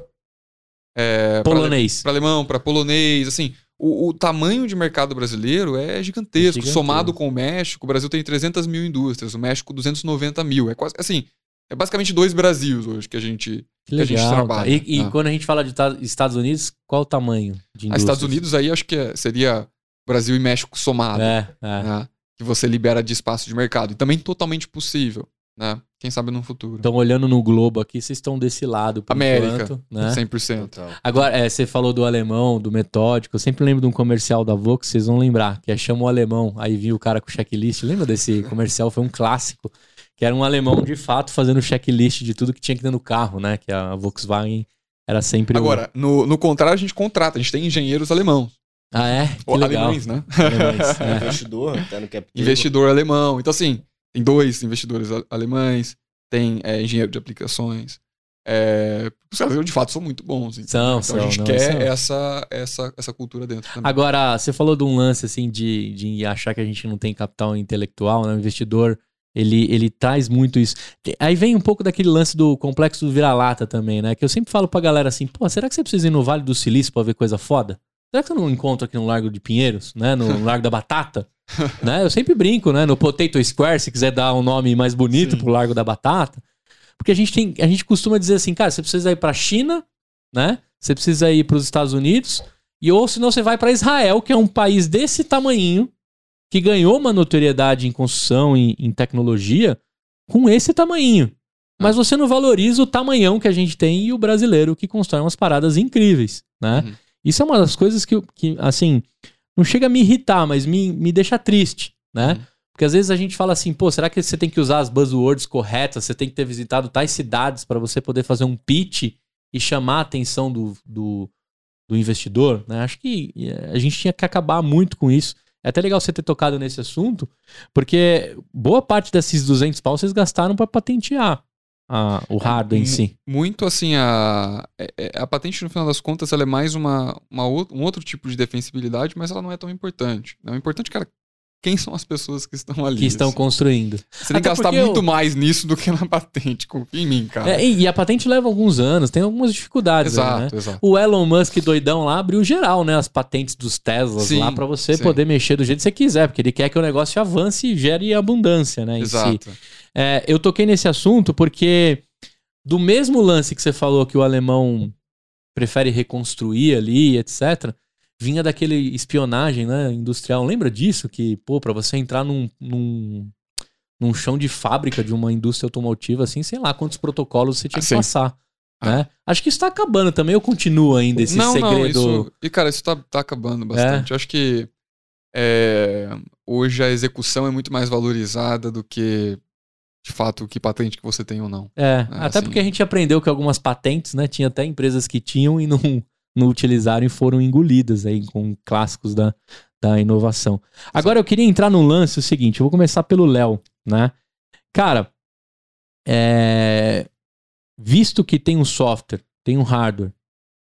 É, polonês. Para alemão, para polonês. Assim, o, o, tamanho de mercado brasileiro é gigantesco. É Somado com o México, o Brasil tem 300 mil indústrias, o México 290 mil. É quase assim. É basicamente dois Brasils hoje que a gente, que, legal, que a gente trabalha. E, e né? quando a gente fala de Estados Unidos, qual o tamanho de indústrias? Estados Unidos aí acho que é, seria Brasil e México somado. É, é. Né? Que você libera de espaço de mercado. E também totalmente possível. Né? Quem sabe no futuro. Então, olhando no globo aqui, vocês estão desse lado. Por América, enquanto, né? 100%. Então. Agora, é, você falou do alemão, do metódico. Eu sempre lembro de um comercial da Vox, vocês vão lembrar, que é Chama o Alemão. Aí vinha o cara com checklist. Lembra desse comercial? Foi um clássico que era um alemão de fato fazendo checklist de tudo que tinha que ter no carro, né? Que a Volkswagen era sempre. Agora, o... no, no contrário, a gente contrata, a gente tem engenheiros alemãos. Ah, é? Que Ou legal. alemães, né? Alemães, é. Investidor, tá no Investidor alemão. Então, assim, tem dois investidores alemães, tem é, engenheiro de aplicações. É, os caras, de fato, são muito bons. Então, são, então são, a gente não, quer são. Essa, essa, essa cultura dentro também. Agora, você falou de um lance, assim, de, de achar que a gente não tem capital intelectual, né? O investidor ele, ele traz muito isso. Aí vem um pouco daquele lance do complexo do vira-lata também, né? Que eu sempre falo pra galera assim, pô, será que você precisa ir no Vale do Silício pra ver coisa foda? Será que você não encontra aqui no Largo de Pinheiros, né? No Largo da Batata? né? Eu sempre brinco, né? No Potato Square, se quiser dar um nome mais bonito Sim. pro Largo da Batata. Porque a gente tem, a gente costuma dizer assim, cara, você precisa ir pra China, né? Você precisa ir pros Estados Unidos, e ou senão você vai para Israel, que é um país desse tamanhinho, que ganhou uma notoriedade em construção, em, em tecnologia, com esse tamanho. Mas você não valoriza o tamanhão que a gente tem e o brasileiro que constrói umas paradas incríveis, né? Uhum. Isso é uma das coisas que, que, assim, não chega a me irritar, mas me, me deixa triste, né? Uhum. Porque às vezes a gente fala assim, pô, será que você tem que usar as buzzwords corretas? Você tem que ter visitado tais cidades para você poder fazer um pitch e chamar a atenção do, do, do investidor, né? Acho que eh, a gente tinha que acabar muito com isso. É até legal você ter tocado nesse assunto, porque boa parte desses 200 pau vocês gastaram para patentear a, o hardware em si. Muito assim, a, é, é, a patente, no final das contas, ela é mais uma, uma, um outro tipo de defensibilidade, mas ela não é tão importante. O importante, cara, quem são as pessoas que estão ali. Que estão assim. construindo. Você tem que gastar muito eu... mais nisso do que na patente, confia em mim, cara. É, e a patente leva alguns anos, tem algumas dificuldades. Exato, aí, né? exato. O Elon Musk doidão lá abriu geral, né? As patentes dos Teslas sim, lá para você sim. poder mexer do jeito que você quiser, porque ele quer que o negócio avance e gere abundância, né? Exato. Si. É, eu toquei nesse assunto porque do mesmo lance que você falou que o alemão prefere reconstruir ali, etc vinha daquele espionagem né, industrial. Lembra disso? Que, pô, pra você entrar num, num, num chão de fábrica de uma indústria automotiva, assim, sei lá quantos protocolos você tinha que passar. Ah. Né? Acho que isso tá acabando também, eu continuo ainda esse não, segredo. Não, isso... E, cara, isso tá, tá acabando bastante. É. Eu acho que é, hoje a execução é muito mais valorizada do que de fato que patente que você tem ou não. É, é até assim... porque a gente aprendeu que algumas patentes, né, tinha até empresas que tinham e não não utilizaram e foram engolidas aí com clássicos da, da inovação. Agora eu queria entrar no lance o seguinte, eu vou começar pelo Léo, né? Cara, é... visto que tem um software, tem um hardware,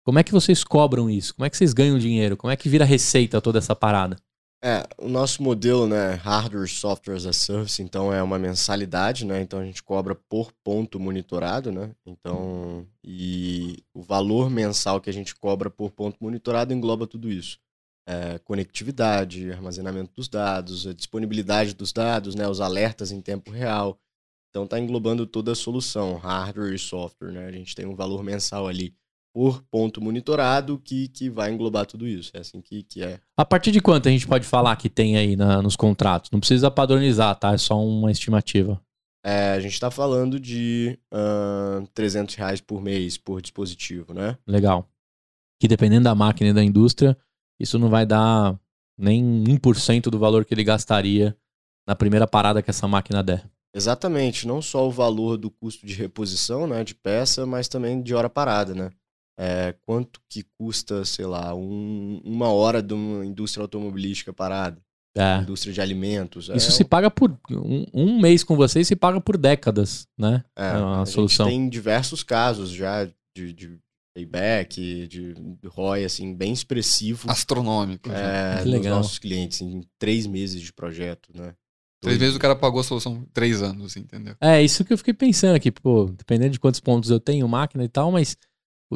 como é que vocês cobram isso? Como é que vocês ganham dinheiro? Como é que vira receita toda essa parada? É, o nosso modelo, né, hardware, software as a service, então é uma mensalidade, né? Então a gente cobra por ponto monitorado, né? Então, e o valor mensal que a gente cobra por ponto monitorado engloba tudo isso. É, conectividade, armazenamento dos dados, a disponibilidade dos dados, né, os alertas em tempo real. Então está englobando toda a solução, hardware e software, né? A gente tem um valor mensal ali por ponto monitorado que, que vai englobar tudo isso. É assim que, que é. A partir de quanto a gente pode falar que tem aí na, nos contratos? Não precisa padronizar, tá? É só uma estimativa. É, a gente está falando de uh, 300 reais por mês por dispositivo, né? Legal. Que dependendo da máquina e da indústria, isso não vai dar nem 1% do valor que ele gastaria na primeira parada que essa máquina der. Exatamente, não só o valor do custo de reposição, né, de peça, mas também de hora parada, né? É, quanto que custa, sei lá, um, uma hora de uma indústria automobilística parada. É. Indústria de alimentos. Isso é se paga por. Um, um, mês com vocês se paga por décadas, né? É, é uma a solução. tem diversos casos já de, de payback, de, de ROI, assim, bem expressivo. Astronômico. É, dos nossos clientes, em três meses de projeto, né? Três meses o cara pagou a solução três anos, entendeu? É, isso que eu fiquei pensando aqui, pô, dependendo de quantos pontos eu tenho, máquina e tal, mas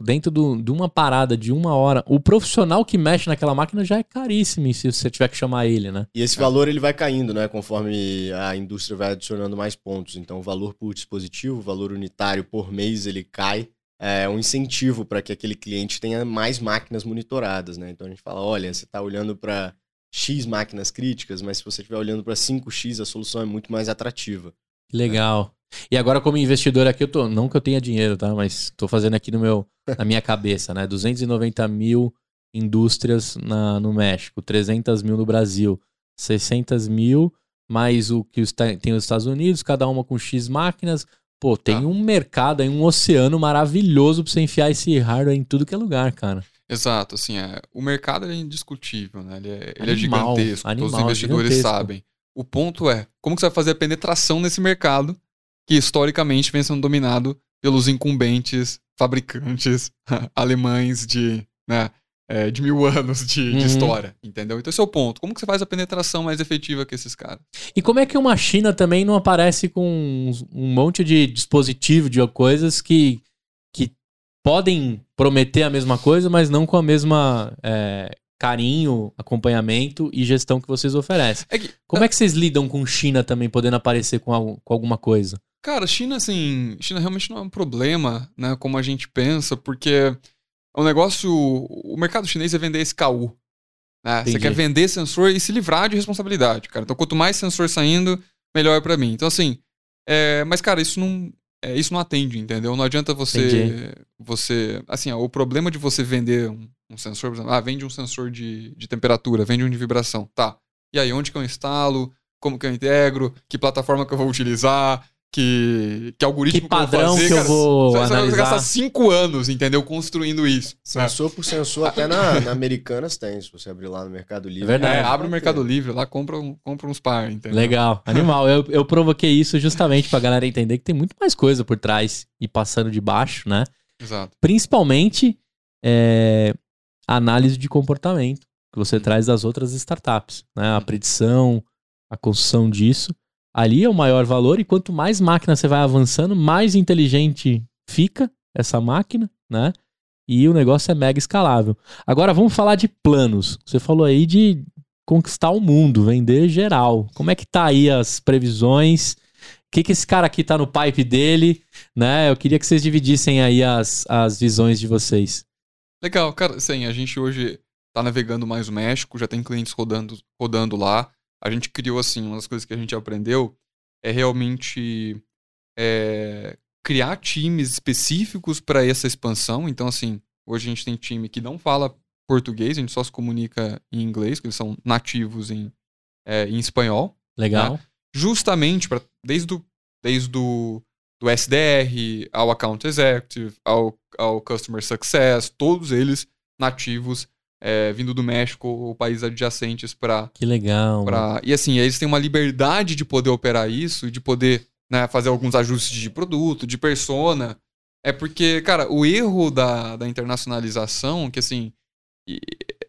dentro do, de uma parada de uma hora, o profissional que mexe naquela máquina já é caríssimo se você tiver que chamar ele, né? E esse valor ele vai caindo, né? Conforme a indústria vai adicionando mais pontos. Então, o valor por dispositivo, o valor unitário por mês, ele cai. É um incentivo para que aquele cliente tenha mais máquinas monitoradas, né? Então, a gente fala: olha, você está olhando para X máquinas críticas, mas se você estiver olhando para 5X, a solução é muito mais atrativa. Legal. E agora, como investidor aqui, eu tô. Não que eu tenha dinheiro, tá? Mas tô fazendo aqui no meu, na minha cabeça, né? 290 mil indústrias na, no México, 300 mil no Brasil, 600 mil, mais o que os, tem os Estados Unidos, cada uma com X máquinas. Pô, tem tá. um mercado aí, um oceano maravilhoso pra você enfiar esse hardware em tudo que é lugar, cara. Exato, assim, é, o mercado é indiscutível, né? Ele é, ele é gigantesco, animal, todos os investidores sabem. O ponto é, como que você vai fazer a penetração nesse mercado que historicamente vem sendo dominado pelos incumbentes fabricantes alemães de, né, é, de mil anos de, uhum. de, história, entendeu? Então esse é o ponto. Como que você faz a penetração mais efetiva que esses caras? E como é que uma China também não aparece com um monte de dispositivo, de coisas que, que podem prometer a mesma coisa, mas não com a mesma é, carinho, acompanhamento e gestão que vocês oferecem. É que, como é que vocês lidam com China também podendo aparecer com, com alguma coisa? Cara, China, assim, China realmente não é um problema, né, como a gente pensa, porque o negócio, o mercado chinês é vender esse KU. Né? Você quer vender sensor e se livrar de responsabilidade, cara. Então, quanto mais sensor saindo, melhor é para mim. Então, assim, é, mas, cara, isso não, é, isso não atende, entendeu? Não adianta você, você, assim, ó, o problema de você vender um, um sensor, por exemplo, ah, vende um sensor de, de temperatura, vende um de vibração, tá? E aí, onde que eu instalo? Como que eu integro? Que plataforma que eu vou utilizar? Que, que algoritmo que padrão que eu, fazer, que eu vou você, analisar. Você vai gastar cinco anos, entendeu? Construindo isso. Sensor por sensor, até na, na, Americanas tem, se você abrir lá no Mercado Livre. É verdade. É, abre o Mercado Livre, lá compra, um, compra uns par, entendeu? Legal, animal. Eu, eu provoquei isso justamente pra galera entender que tem muito mais coisa por trás e passando de baixo, né? Exato. Principalmente é, análise de comportamento que você traz das outras startups, né? A predição, a construção disso ali é o maior valor e quanto mais máquina você vai avançando, mais inteligente fica essa máquina, né? E o negócio é mega escalável. Agora vamos falar de planos. Você falou aí de conquistar o mundo, vender geral. Como é que tá aí as previsões? O que, que esse cara aqui tá no pipe dele, né? Eu queria que vocês dividissem aí as, as visões de vocês. Legal, cara, sim, a gente hoje tá navegando mais o México, já tem clientes rodando, rodando lá a gente criou, assim, uma das coisas que a gente aprendeu é realmente é, criar times específicos para essa expansão. Então, assim, hoje a gente tem time que não fala português, a gente só se comunica em inglês, que eles são nativos em, é, em espanhol. Legal. Né? Justamente para desde o desde do, do SDR ao Account Executive, ao, ao Customer Success, todos eles nativos é, vindo do México ou países adjacentes para. Que legal. Pra... E assim, eles têm uma liberdade de poder operar isso e de poder né, fazer alguns ajustes de produto, de persona. É porque, cara, o erro da, da internacionalização, que assim,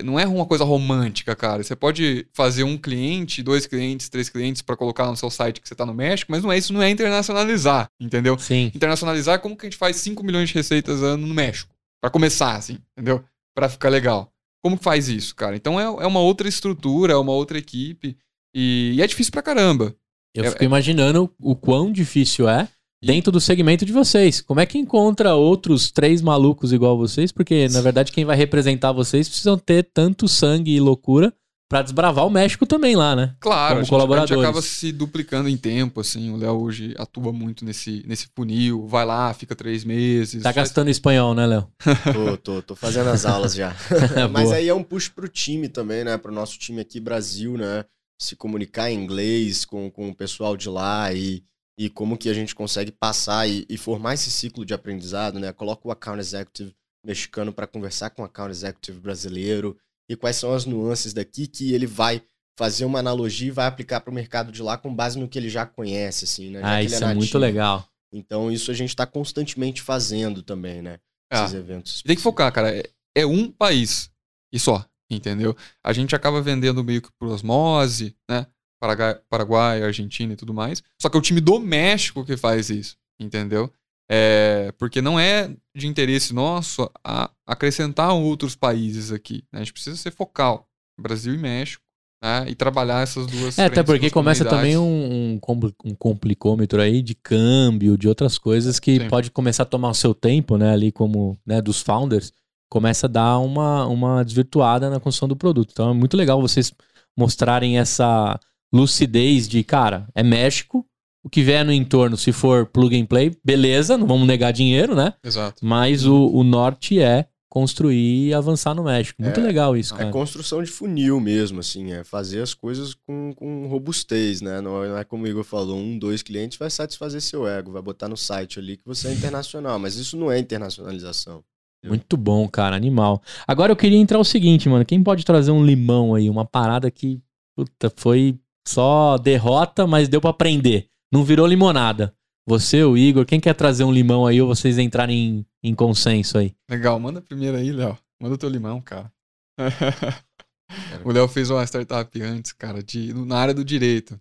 não é uma coisa romântica, cara. Você pode fazer um cliente, dois clientes, três clientes para colocar no seu site que você está no México, mas não é isso, não é internacionalizar, entendeu? Sim. Internacionalizar é como que a gente faz 5 milhões de receitas ano no México, para começar assim, entendeu? Para ficar legal. Como faz isso, cara? Então é, é uma outra estrutura, é uma outra equipe. E, e é difícil pra caramba. Eu é, fico é... imaginando o quão difícil é dentro do segmento de vocês. Como é que encontra outros três malucos igual vocês? Porque, na verdade, quem vai representar vocês precisam ter tanto sangue e loucura para desbravar o México também lá, né? Claro, Como a gente, colaboradores. a gente acaba se duplicando em tempo, assim. O Léo hoje atua muito nesse, nesse funil, vai lá, fica três meses. Tá gastando espanhol, né, Léo? tô, tô, tô fazendo as aulas já. Mas aí é um push pro time também, né? Pro nosso time aqui, Brasil, né? Se comunicar em inglês com, com o pessoal de lá e, e como que a gente consegue passar e, e formar esse ciclo de aprendizado, né? Coloca o account executive mexicano para conversar com o account executive brasileiro e quais são as nuances daqui que ele vai fazer uma analogia e vai aplicar para o mercado de lá com base no que ele já conhece, assim, né? Já ah, isso é, é, muito legal. Então, isso a gente está constantemente fazendo também, né? É. Esses eventos. Tem que focar, cara. É, é, um país e só, entendeu? A gente acaba vendendo meio que por osmose, né? Paraguai, Paraguai, Argentina e tudo mais. Só que é o time do México que faz isso, entendeu? É, porque não é de interesse nosso a acrescentar outros países aqui. Né? A gente precisa ser focal, Brasil e México, né? e trabalhar essas duas. É, até porque começa também um, um, um, complicômetro aí de câmbio, de outras coisas que Sim. pode começar a tomar o seu tempo, né? Ali como né, dos founders, começa a dar uma, uma desvirtuada na construção do produto. Então é muito legal vocês mostrarem essa lucidez de, cara, é México, o que vier no entorno, se for plug and play, beleza, não vamos negar dinheiro, né? Exato. Mas o, o norte é construir e avançar no México. Muito é, legal isso, é cara. É construção de funil mesmo, assim, é fazer as coisas com, com robustez, né? Não, não é como o Igor falou, um, dois clientes vai satisfazer seu ego, vai botar no site ali que você é internacional, mas isso não é internacionalização. Muito bom, cara, animal. Agora eu queria entrar o seguinte, mano, quem pode trazer um limão aí, uma parada que, puta, foi só derrota, mas deu para aprender. Não virou limonada. Você, o Igor, quem quer trazer um limão aí ou vocês entrarem em, em consenso aí? Legal, manda primeiro aí, Léo. Manda o teu limão, cara. o Léo fez uma startup antes, cara, de, na área do direito.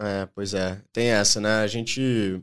É, pois é. Tem essa, né? A gente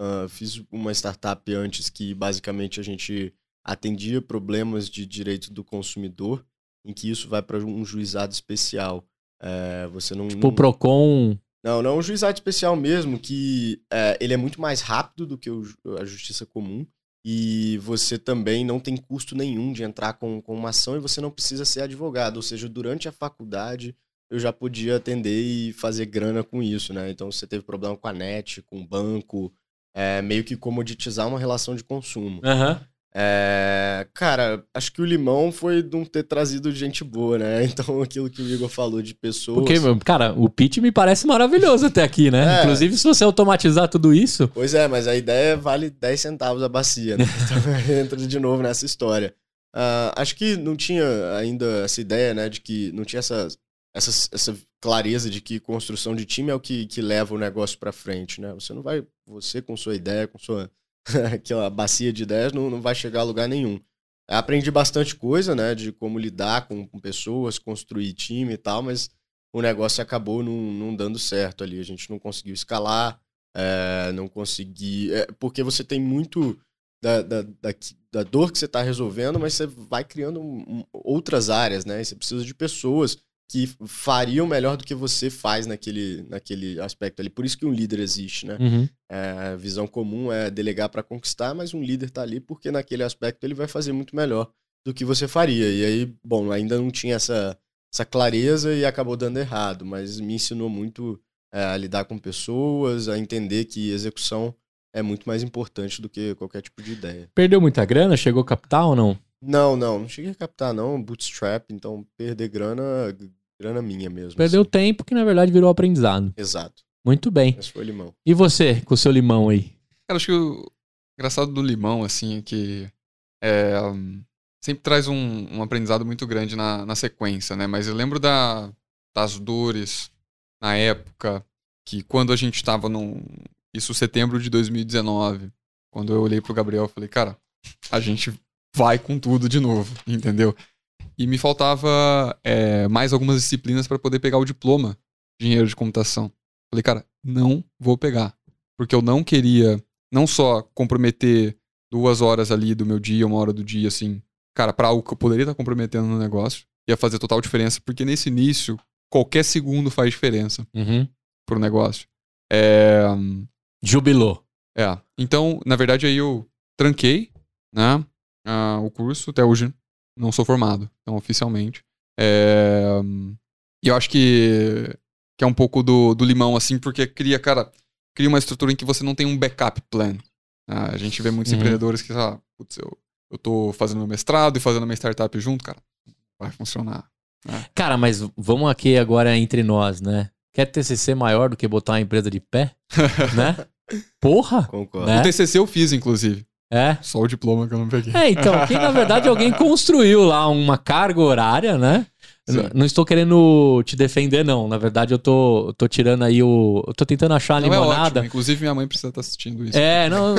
uh, fiz uma startup antes que basicamente a gente atendia problemas de direito do consumidor, em que isso vai para um juizado especial. É, você não. Tipo o Procon não, não, um juizado especial mesmo, que é, ele é muito mais rápido do que o, a justiça comum. E você também não tem custo nenhum de entrar com, com uma ação e você não precisa ser advogado. Ou seja, durante a faculdade eu já podia atender e fazer grana com isso, né? Então você teve problema com a net, com o banco, é, meio que comoditizar uma relação de consumo. Uhum. É, cara, acho que o limão foi de não ter trazido gente boa, né? Então, aquilo que o Igor falou de pessoas. Porque, cara, o pitch me parece maravilhoso até aqui, né? É. Inclusive, se você automatizar tudo isso. Pois é, mas a ideia vale 10 centavos a bacia, né? Então entra de novo nessa história. Ah, acho que não tinha ainda essa ideia, né, de que não tinha essa, essa, essa clareza de que construção de time é o que, que leva o negócio pra frente, né? Você não vai, você com sua ideia, com sua aquela bacia de ideias, não, não vai chegar a lugar nenhum. Aprendi bastante coisa, né, de como lidar com, com pessoas, construir time e tal, mas o negócio acabou não, não dando certo ali. A gente não conseguiu escalar, é, não consegui. é, porque você tem muito da, da, da, da dor que você está resolvendo, mas você vai criando um- outras áreas, né? E você precisa de pessoas que fariam melhor do que você faz naquele, naquele aspecto ali. Por isso que um líder existe, né? Uhum. É, a visão comum é delegar para conquistar, mas um líder tá ali porque naquele aspecto ele vai fazer muito melhor do que você faria. E aí, bom, ainda não tinha essa, essa clareza e acabou dando errado, mas me ensinou muito é, a lidar com pessoas, a entender que execução é muito mais importante do que qualquer tipo de ideia. Perdeu muita grana? Chegou capital ou não? Não, não, não cheguei a captar não, bootstrap, então perder grana, grana minha mesmo. Perdeu assim. tempo que na verdade virou aprendizado. Exato, Muito bem. esse foi o limão. E você, com o seu limão aí? Cara, acho que o engraçado do limão, assim, é que é, sempre traz um, um aprendizado muito grande na, na sequência, né? Mas eu lembro da, das dores na época que quando a gente tava num. Isso setembro de 2019. Quando eu olhei pro Gabriel, eu falei, cara, a gente vai com tudo de novo, entendeu? E me faltava é, mais algumas disciplinas para poder pegar o diploma de engenheiro de computação. Falei, cara, não vou pegar. Porque eu não queria não só comprometer duas horas ali do meu dia, uma hora do dia, assim, cara, pra algo que eu poderia estar comprometendo no negócio, ia fazer total diferença, porque nesse início, qualquer segundo faz diferença Uhum. pro negócio. É. Jubilou. É. Então, na verdade, aí eu tranquei, né? ah, o curso, até hoje não sou formado, então oficialmente. É, e eu acho que, que é um pouco do, do limão, assim, porque cria, cara, cria uma estrutura em que você não tem um backup plan. né? a gente vê muitos Uhum. empreendedores que, lá, putz, eu, eu tô fazendo meu mestrado e fazendo minha startup junto, cara, vai funcionar. Cara, mas vamos aqui agora entre nós, né? Quer TCC maior do que botar uma empresa de pé? né? Porra! Concordo. Né? O TCC eu fiz, inclusive. É. Só o diploma que eu não peguei. É, então, que na verdade alguém construiu lá uma carga horária, né? Não estou querendo te defender, não. Na verdade, eu tô, tô tirando aí o. Eu tô tentando achar a Não é limonada. ótimo. Inclusive, minha mãe precisa estar assistindo isso. É, não.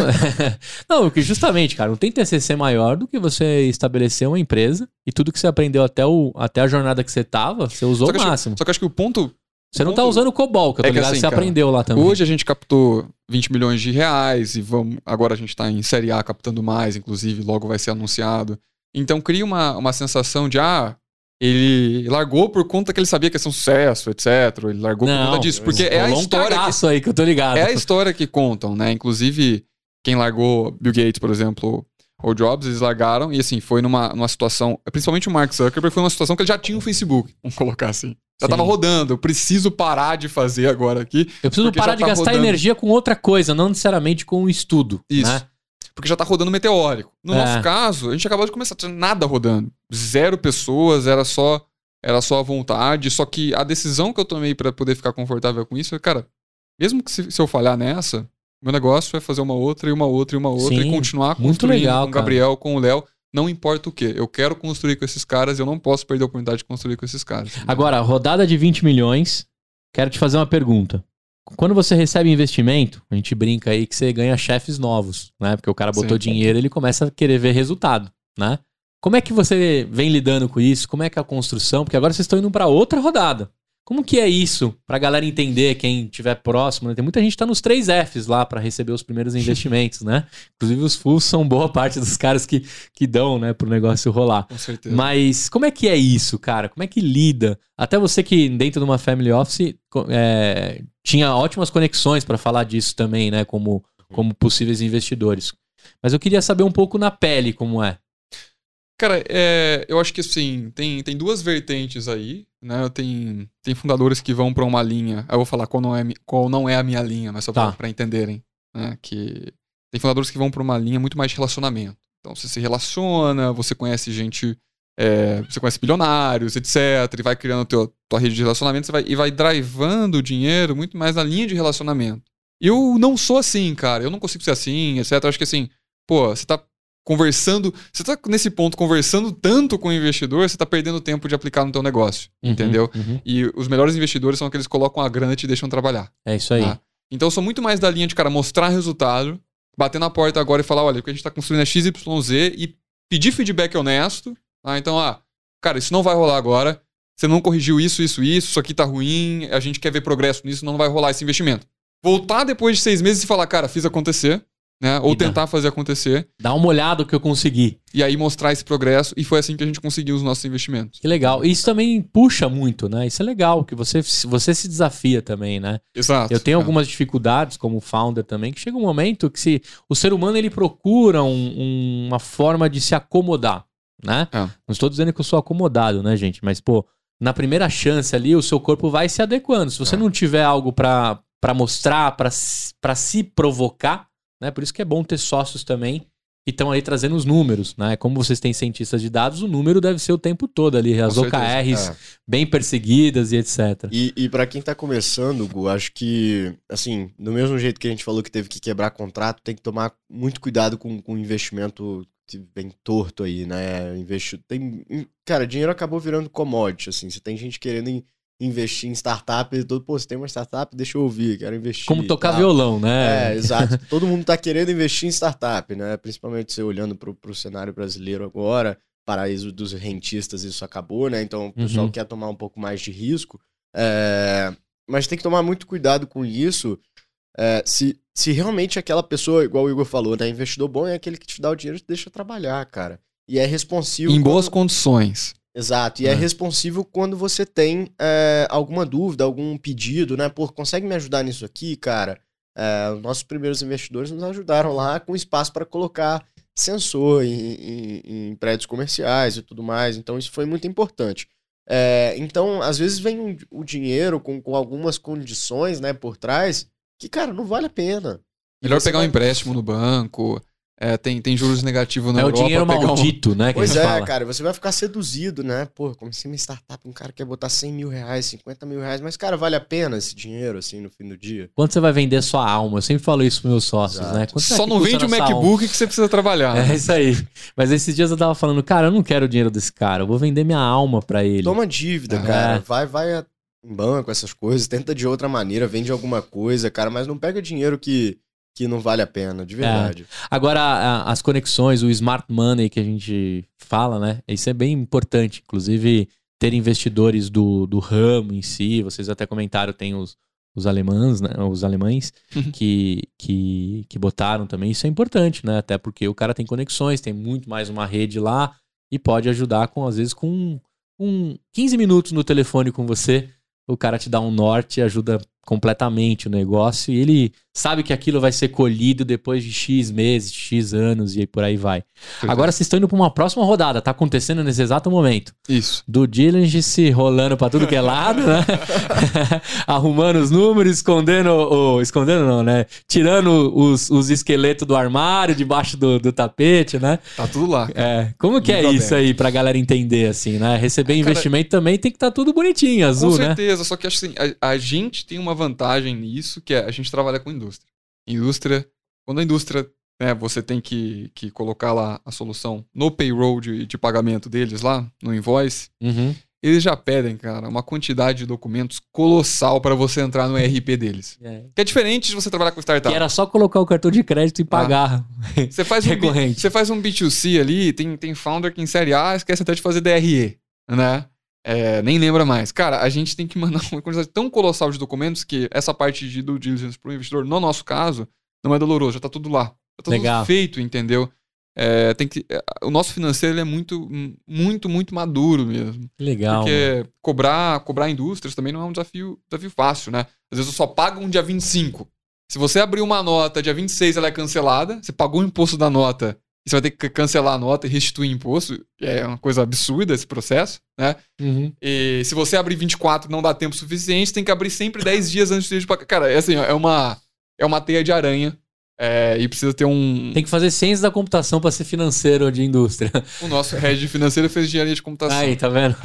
não, que justamente, cara, não tem TCC maior do que você estabelecer uma empresa e tudo que você aprendeu até, o, até a jornada que você tava, você usou o que, acho, máximo. só que acho que o ponto. Você não tá ponto- usando o COBOL, que eu tô É ligado que assim, você cara, aprendeu lá também. Hoje a gente captou 20 milhões de reais e vamos, agora a gente está em Série A captando mais, inclusive, logo vai ser anunciado. Então cria uma, uma sensação de, ah, ele largou por conta que ele sabia que ia ser um sucesso, etc. Ele largou por Não, conta disso. Porque é a Rolou um história que aí que eu tô ligado. é a história que contam, né? Inclusive, quem largou Bill Gates, por exemplo, ou Jobs, eles largaram, e assim, foi numa, numa situação. Principalmente o Mark Zuckerberg, foi uma situação que ele já tinha o Facebook, vamos colocar assim. Já Sim. tava rodando, eu preciso parar de fazer agora aqui. Eu preciso parar de tá gastar rodando. energia com outra coisa, não necessariamente com o estudo. Isso. Né? Porque já tá rodando meteórico. No É. nosso caso, a gente acabou de começar, tinha nada rodando. Zero pessoas, era só era só a vontade. Só que a decisão que eu tomei pra poder ficar confortável com isso é, cara, mesmo que se, se eu falhar nessa, meu negócio é fazer uma outra e uma outra e uma outra Sim, e continuar muito construindo legal, com o cara. Gabriel, com o Léo. Não importa o que. Eu quero construir com esses caras e eu não posso perder a oportunidade de construir com esses caras. Agora, rodada de 20 milhões. Quero te fazer uma pergunta. Quando você recebe investimento, a gente brinca aí que você ganha chefes novos, né? Porque o cara botou Sim. dinheiro, ele começa a querer ver resultado, né? Como é que você vem lidando com isso? Como é que é a construção? Porque agora vocês estão indo para outra rodada. Como que é isso? Pra galera entender, quem estiver próximo, né? Tem muita gente que tá nos três Fs lá para receber os primeiros investimentos, né? Inclusive os FUs são boa parte dos caras que, que dão, né, pro negócio rolar. Com certeza. Mas como é que é isso, cara? Como é que lida? Até você que dentro de uma family office é, tinha ótimas conexões para falar disso também, né? Como, como possíveis investidores. Mas eu queria saber um pouco na pele como é. Cara, é, eu acho que assim, tem, tem duas vertentes aí, né? Tem, tem fundadores que vão pra uma linha. Eu vou falar qual não é, qual não é a minha linha, mas só pra, Tá. pra entenderem. Né? Que tem fundadores que vão pra uma linha muito mais de relacionamento. Então você se relaciona, você conhece gente, é, você conhece bilionários, etc. E vai criando teu, tua rede de relacionamento você vai, e vai drivando o dinheiro muito mais na linha de relacionamento. Eu não sou assim, cara. Eu não consigo ser assim, etc. Eu acho que assim, pô, você tá conversando, você tá nesse ponto conversando tanto com o investidor, você tá perdendo tempo de aplicar no teu negócio, uhum, entendeu? Uhum. E os melhores investidores são aqueles que colocam a grana e te deixam trabalhar. É isso aí. Tá? Então eu sou muito mais da linha de, cara, mostrar resultado, bater na porta agora e falar, olha, o que a gente tá construindo é XYZ e pedir feedback honesto. Tá? Então, ah, cara, isso não vai rolar agora. Você não corrigiu isso, isso, isso, isso aqui tá ruim, a gente quer ver progresso nisso, não vai rolar esse investimento. Voltar depois de seis meses e falar, cara, fiz acontecer né? Ou tentar fazer acontecer. Dá uma olhada que eu consegui. E aí mostrar esse progresso. E foi assim que a gente conseguiu os nossos investimentos. Que legal. E isso também puxa muito, né? Isso é legal, que você, você se desafia também, né? Exato. Eu tenho é. algumas dificuldades como founder também, que chega um momento que se o ser humano ele procura um, um, uma forma de se acomodar, né? É. Não estou dizendo que eu sou acomodado, né, gente? Mas, pô, na primeira chance ali, o seu corpo vai se adequando. Se você é. não tiver algo para mostrar, para se provocar, né? Por isso que é bom ter sócios também que estão aí trazendo os números, né? Como vocês têm cientistas de dados, o número deve ser o tempo todo ali, as Com OKRs é. bem perseguidas e etc. E, e para quem tá começando, Gu, acho que, assim, do mesmo jeito que a gente falou que teve que quebrar contrato, tem que tomar muito cuidado com o investimento bem torto aí, né? Investir, tem, cara, dinheiro acabou virando commodity, assim. Você tem gente querendo investir em startup, e todo, pô, você tem uma startup, deixa eu ouvir, quero investir. Como tocar violão, né? É, exato. todo mundo está querendo investir em startup, né? Principalmente você olhando para o cenário brasileiro agora, paraíso dos rentistas, isso acabou, né? Então o pessoal uhum. quer tomar um pouco mais de risco. É... Mas tem que tomar muito cuidado com isso. É, se, se realmente aquela pessoa, igual o Igor falou, né? Investidor bom é aquele que te dá o dinheiro e te deixa trabalhar, cara. E é responsivo. Em boas condições. Exato, e é, é responsivo quando você tem é, alguma dúvida, algum pedido, né? Pô, consegue me ajudar nisso aqui, cara? É, os nossos primeiros investidores nos ajudaram lá com espaço para colocar sensor em, em, em, prédios comerciais e tudo mais, então isso foi muito importante. É, então, às vezes vem o dinheiro com, com algumas condições né, por trás que, cara, não vale a pena. Melhor pegar vai... um empréstimo no banco, é, tem, tem juros negativos na é Europa. É o dinheiro maldito, um... né? pois é, fala. cara, você vai ficar seduzido, né? Pô, comecei uma startup, um cara quer botar 100 mil reais, 50 mil reais, mas, cara, vale a pena esse dinheiro, assim, no fim do dia? Quanto você vai vender sua alma? Eu sempre falo isso pros meus sócios, Exato. né? Quanto Só não vende o MacBook alma? que você precisa trabalhar. É isso aí. Mas esses dias eu tava falando, cara, eu não quero o dinheiro desse cara, eu vou vender minha alma pra ele. Toma dívida, é. cara. Vai, vai em banco, essas coisas, tenta de outra maneira, vende alguma coisa, cara, mas não pega dinheiro que que não vale a pena, de verdade. É. Agora, as conexões, o smart money que a gente fala, né? Isso é bem importante. Inclusive, ter investidores do, do ramo em si. Vocês até comentaram, tem os, os alemães, né? Os alemães uhum. que, que, que botaram também. Isso é importante, né? Até porque o cara tem conexões, tem muito mais uma rede lá e pode ajudar com, às vezes, com um 15 minutos no telefone com você. O cara te dá um norte e ajuda completamente o negócio e ele sabe que aquilo vai ser colhido depois de X meses, X anos e aí por aí vai. Agora vocês estão indo para uma próxima rodada, tá acontecendo nesse exato momento. Isso. Do Diligence rolando para tudo que é lado, né? Arrumando os números, escondendo, ou, escondendo não, né? Tirando os, os esqueletos do armário, debaixo do, do tapete, né? Tá tudo lá. É. Como que é isso aí pra galera entender, assim, né? Receber cara, investimento também tem que estar tá tudo bonitinho, azul, né? Com certeza, né? só que assim, a, a gente tem uma vantagem nisso, que é a gente trabalha com indústria. Indústria, quando a indústria, né, você tem que, que colocar lá a solução no payroll de, de pagamento deles lá, no invoice, uhum. eles já pedem, cara, uma quantidade de documentos colossal para você entrar no RP deles. É. Que é diferente de você trabalhar com startup. Que era só colocar o cartão de crédito e ah. pagar. Ah. Você faz um recorrente. Você faz um B2C ali, tem, tem founder que em série A esquece até de fazer DRE, né? É, nem lembra mais. Cara, a gente tem que mandar uma quantidade tão colossal de documentos que essa parte de due diligence para o investidor, no nosso caso, não é doloroso, já está tudo lá. Já tá Legal. tudo feito, entendeu? É, tem que, é, o nosso financeiro é muito, muito, muito maduro mesmo. Legal. Porque mano. cobrar, cobrar indústrias também não é um desafio, desafio fácil, né? Às vezes eu só pago um dia 25. Se você abrir uma nota dia 26, ela é cancelada, você pagou o imposto da nota você vai ter que cancelar a nota e restituir imposto. É uma coisa absurda esse processo, né? Uhum. E se você abrir 24 não dá tempo suficiente, tem que abrir sempre 10 dias antes de pagar. Cara, é assim, é uma, é uma teia de aranha É, e precisa ter um. Tem que fazer ciência da computação para ser financeiro de indústria. O nosso head financeiro fez engenharia de computação. Aí, tá vendo?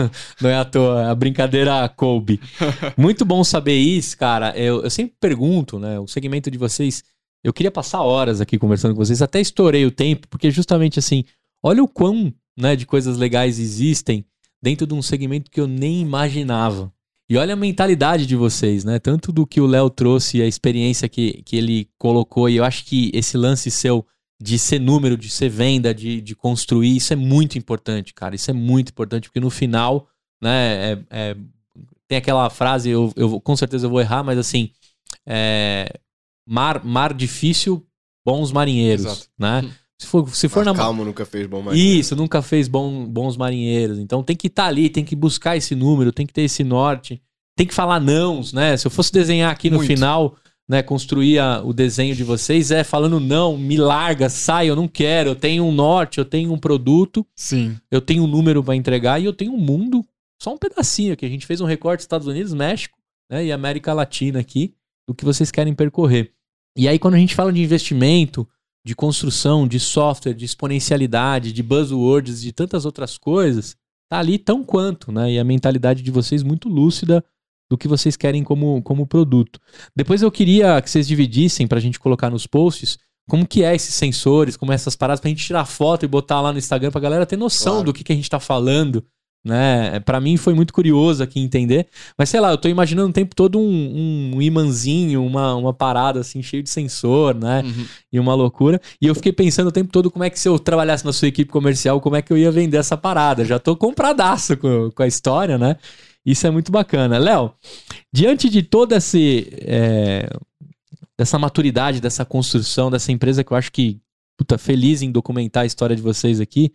Não é à toa, a brincadeira coube. Muito bom saber isso, cara. Eu, eu sempre pergunto, né? O segmento de vocês. Eu queria passar horas aqui conversando com vocês, até estourei o tempo, porque justamente assim, olha o quão né, de coisas legais existem dentro de um segmento que eu nem imaginava. E olha a mentalidade de vocês, né? Tanto do que o Léo trouxe, a experiência que, que ele colocou, e eu acho que esse lance seu de ser número, de ser venda, de, de construir, isso é muito importante, cara. Isso é muito importante, porque no final, né, é, é, tem aquela frase, eu, eu com certeza eu vou errar, mas assim, é, mar, mar difícil, bons marinheiros, Exato. né? Hum. Se for, se for na. Calmo nunca fez bom marinheiro. Isso, nunca fez bom, bons marinheiros. Então tem que estar tá ali, tem que buscar esse número, tem que ter esse norte, tem que falar nãos, né? Se eu fosse desenhar aqui no Muito. final, né, construir a, o desenho de vocês, é falando não, me larga, sai, eu não quero, eu tenho um norte, eu tenho um produto, Sim. eu tenho um número para entregar e eu tenho um mundo, só um pedacinho aqui. A gente fez um recorte Estados Unidos, México, né, e América Latina aqui, do que vocês querem percorrer. E aí quando a gente fala de investimento, de construção, de software, de exponencialidade, de buzzwords, de tantas outras coisas, tá ali tão quanto, né? E a mentalidade de vocês muito lúcida do que vocês querem como, como produto. Depois eu queria que vocês dividissem para a gente colocar nos posts como que é esses sensores, como é essas paradas, para a gente tirar foto e botar lá no Instagram para a galera ter noção claro. do que, que a gente está falando né? Para mim foi muito curioso aqui entender. Mas sei lá, eu tô imaginando o tempo todo um, um imãzinho, uma, uma parada assim, cheio de sensor, né? Uhum. E uma loucura. E eu fiquei pensando o tempo todo como é que se eu trabalhasse na sua equipe comercial, como é que eu ia vender essa parada. Já tô compradaço com, com a história, né? Isso é muito bacana. Léo, diante de toda esse. É, dessa maturidade, dessa construção, dessa empresa que eu acho que, puta, feliz em documentar a história de vocês aqui.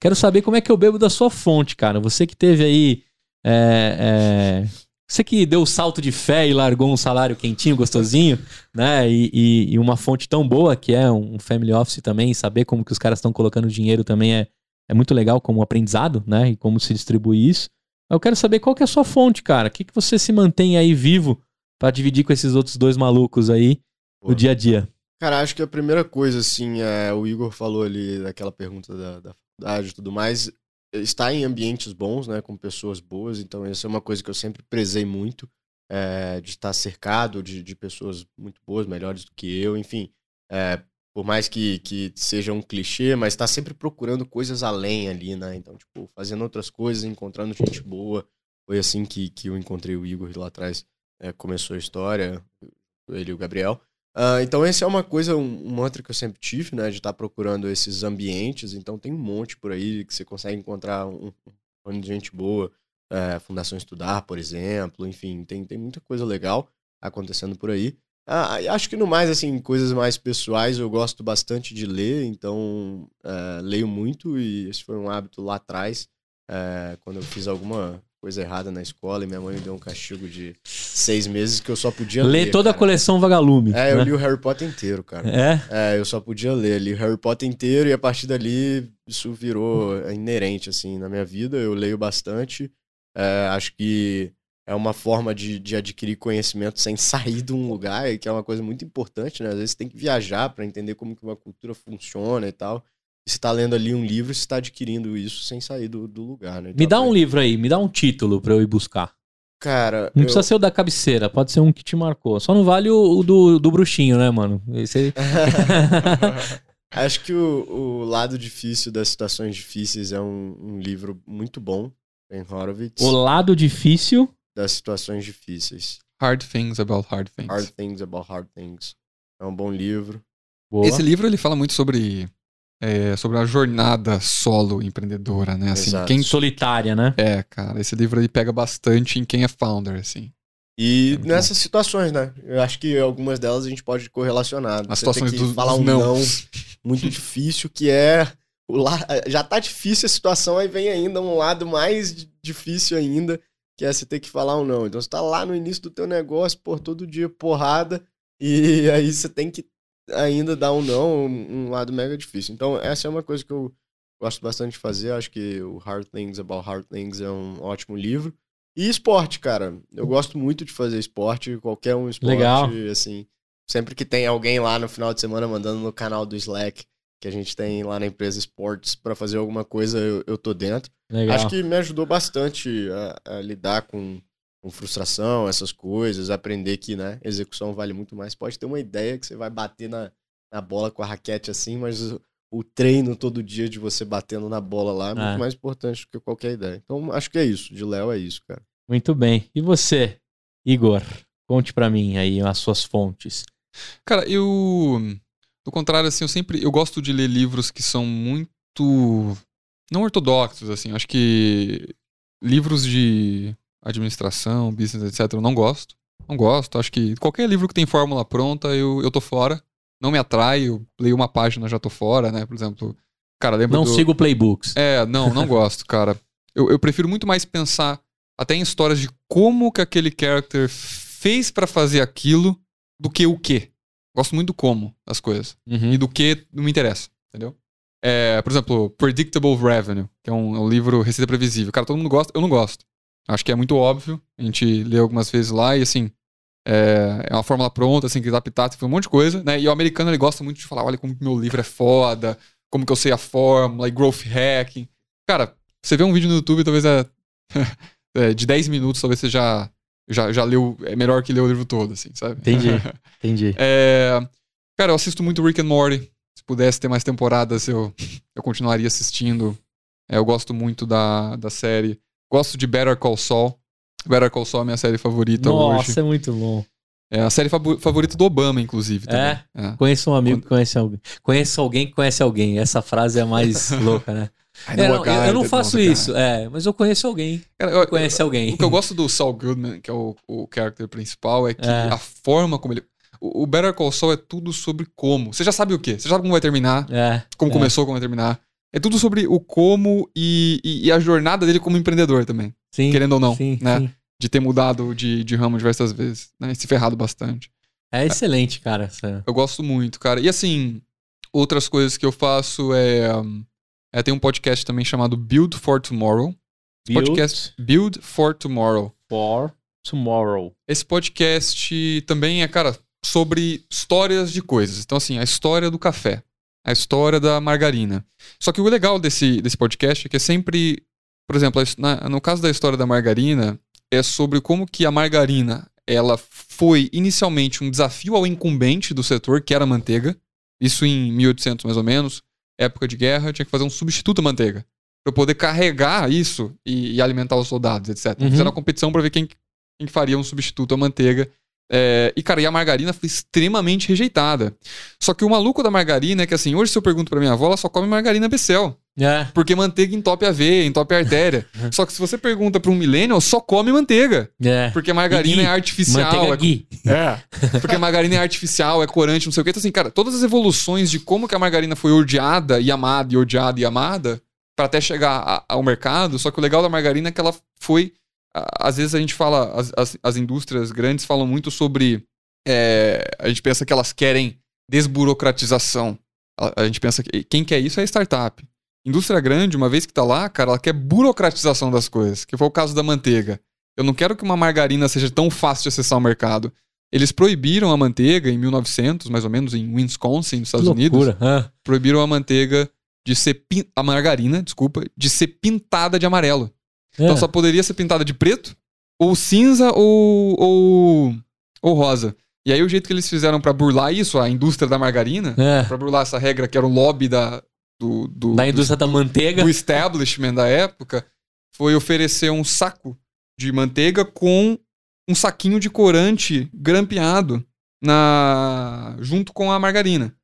Quero saber como é que eu bebo da sua fonte, cara. Você que teve aí. É, é, você que deu o salto de fé e largou um salário quentinho, gostosinho, né? E, e, e, uma fonte tão boa que é um family office também, saber como que os caras estão colocando dinheiro também é, é muito legal como aprendizado, né? E como se distribui isso. Eu quero saber qual que é a sua fonte, cara. O que, que você se mantém aí vivo para dividir com esses outros dois malucos aí no dia a dia? Cara, acho que a primeira coisa, assim, é, o Igor falou ali daquela pergunta da, da faculdade e tudo mais, estar em ambientes bons, né, com pessoas boas, então essa é uma coisa que eu sempre prezei muito, é, de estar cercado de, de pessoas muito boas, melhores do que eu, enfim, é, por mais que, que seja um clichê, mas estar sempre procurando coisas além ali, né, então, tipo, fazendo outras coisas, encontrando gente boa, foi assim que, que eu encontrei o Igor lá atrás, é, começou a história, ele e o Gabriel, Uh, então, essa é uma coisa, um, um mantra que eu sempre tive, né? De estar tá procurando esses ambientes. Então, tem um monte por aí que você consegue encontrar um, um de gente boa. É, Fundação Estudar, por exemplo. Enfim, tem, tem muita coisa legal acontecendo por aí. Ah, acho que no mais, assim, coisas mais pessoais, eu gosto bastante de ler. Então, é, leio muito e esse foi um hábito lá atrás. É, quando eu fiz alguma coisa errada na escola e minha mãe me deu um castigo de seis meses que eu só podia ler. Ler toda cara. a coleção Vagalume. É, eu né? li o Harry Potter inteiro, cara. É? É, eu só podia ler. Li o Harry Potter inteiro e a partir dali isso virou inerente, assim, na minha vida. Eu leio bastante. É, acho que é uma forma de, de adquirir conhecimento sem sair de um lugar, que é uma coisa muito importante, né? Às vezes você tem que viajar para entender como que uma cultura funciona e tal você está lendo ali um livro, você está adquirindo isso sem sair do, do lugar, né? Então, me dá um livro aí, me dá um título para eu ir buscar. Cara. Não eu... precisa ser o da cabeceira, pode ser um que te marcou. Só não vale o, o do, do bruxinho, né, mano? Esse aí... Acho que o, o, lado difícil das situações difíceis é um, um livro muito bom, em Horowitz. O lado difícil das situações difíceis. Hard Things About Hard Things. Hard Things About Hard Things. É um bom livro. Boa. Esse livro ele fala muito sobre é, sobre a jornada solo empreendedora, né? Assim, quem solitária, né? É, cara, esse livro ele pega bastante em quem é founder, assim. E é nessas bom. situações, né? Eu acho que algumas delas a gente pode correlacionar. As situações do falar um não. não muito difícil, que é o la... já tá difícil a situação, aí vem ainda um lado mais difícil ainda, que é você ter que falar um não. Então você tá lá no início do teu negócio, por todo dia porrada, e aí você tem que ainda dá um não, um lado mega difícil. Então, essa é uma coisa que eu gosto bastante de fazer. Acho que o Hard Things About Hard Things é um ótimo livro. E esporte, cara. Eu gosto muito de fazer esporte, qualquer um esporte, Legal. assim. sempre que tem alguém lá no final de semana mandando no canal do Slack que a gente tem lá na empresa Sports para fazer alguma coisa, eu, eu tô dentro. Legal. Acho que me ajudou bastante a, a lidar com, com, frustração, essas coisas, aprender que, né, execução vale muito mais. Pode ter uma ideia que você vai bater na, na bola com a raquete assim, mas o, o treino todo dia de você batendo na bola lá é muito é. mais importante do que qualquer ideia. Então, acho que é isso. De Léo é isso, cara. Muito bem. E você, Igor? Conte para mim aí as suas fontes. Cara, eu do contrário, assim, eu sempre. Eu gosto de ler livros que são muito. Não ortodoxos, assim. Acho que livros de administração, business, etc., eu não gosto. Não gosto. Acho que qualquer livro que tem fórmula pronta, eu, eu tô fora. Não me atrai. Eu leio uma página já tô fora, né? Por exemplo. Cara, lembra Não do... sigo playbooks. É, não, não gosto, cara. Eu, eu prefiro muito mais pensar até em histórias de como que aquele character fez para fazer aquilo do que o quê. Gosto muito do como das coisas. Uhum. E do que não me interessa, entendeu? É, por exemplo, Predictable Revenue, que é um, é um, livro Receita Previsível. Cara, todo mundo gosta, eu não gosto. Acho que é muito óbvio. A gente lê algumas vezes lá e, assim, é, é uma fórmula pronta, assim, que adaptar, tem um monte de coisa, né? E o americano, ele gosta muito de falar, olha como meu livro é foda, como que eu sei a fórmula, e growth hacking. Cara, você vê um vídeo no YouTube, talvez é, é de 10 minutos, talvez você já já, já leu, é melhor que ler o livro todo, assim, sabe? Entendi, entendi. É, cara, eu assisto muito Rick and Morty. Se pudesse ter mais temporadas, eu, eu continuaria assistindo. É, eu gosto muito da, da série. Gosto de Better Call Saul. Better Call Saul é a minha série favorita Nossa, hoje. Nossa, é muito bom. É a série favorita do Obama, inclusive. É? é? Conheço um amigo Quando... que conhece alguém. Conheço alguém que conhece alguém. Essa frase é a mais louca, né? É, não, eu, eu, não faço isso, é, mas eu conheço alguém. Cara, eu, conhece alguém. O que eu gosto do Saul Goodman, que é o, o character principal, é que é. a forma como ele. O, o Better Call Saul é tudo sobre como. Você já sabe o quê? Você já sabe como vai terminar, é, como é. começou, como vai terminar. É tudo sobre o como e, e, e, a jornada dele como empreendedor também. Sim, querendo ou não, sim, né? Sim. De ter mudado de, de ramo diversas vezes, né? E se ferrado bastante. É excelente, cara. Essa... Eu gosto muito, cara. E assim, outras coisas que eu faço é. É, tem um podcast também chamado Build for Tomorrow. Build? Podcast Build for Tomorrow. For Tomorrow. Esse podcast também é, cara, sobre histórias de coisas. Então, assim, a história do café, a história da margarina. Só que o legal desse, desse podcast é que é sempre, por exemplo, na, no caso da história da margarina, é sobre como que a margarina ela foi inicialmente um desafio ao incumbente do setor, que era a manteiga. Isso em 1800 mais ou menos época de guerra, tinha que fazer um substituto à manteiga. Pra poder carregar isso e, e alimentar os soldados, etc. Uhum. Fizeram uma competição para ver quem, quem faria um substituto à manteiga. É, e, cara, e a margarina foi extremamente rejeitada. Só que o maluco da margarina é que, assim, hoje se eu pergunto pra minha avó, ela só come margarina Becel. É. Porque manteiga entope a veia, entope a artéria. só que se você pergunta pra um millennial, só come manteiga. É. Porque a margarina é artificial. Manteiga ghee. É. Porque a margarina é artificial, é corante, não sei o quê. Então, assim, cara, todas as evoluções de como que a margarina foi odiada e amada, e odiada e amada, para até chegar a, ao mercado. Só que o legal da margarina é que ela foi. Às vezes a gente fala, as, as, as indústrias grandes falam muito sobre. É, a gente pensa que elas querem desburocratização. A, a gente pensa que quem quer isso é a startup. Indústria grande, uma vez que tá lá, cara, ela quer burocratização das coisas, que foi o caso da manteiga. Eu não quero que uma margarina seja tão fácil de acessar o mercado. Eles proibiram a manteiga em 1900, mais ou menos, em Wisconsin, nos Estados Unidos. Ah. Proibiram a manteiga de ser pin... a margarina, desculpa, de ser pintada de amarelo. É. Então só poderia ser pintada de preto, ou cinza, ou, ou, ou rosa. E aí o jeito que eles fizeram para burlar isso, a indústria da margarina, é. para burlar essa regra que era o lobby da, do, do, da indústria do, da manteiga. Do establishment da época, foi oferecer um saco de manteiga com um saquinho de corante grampeado na junto com a margarina.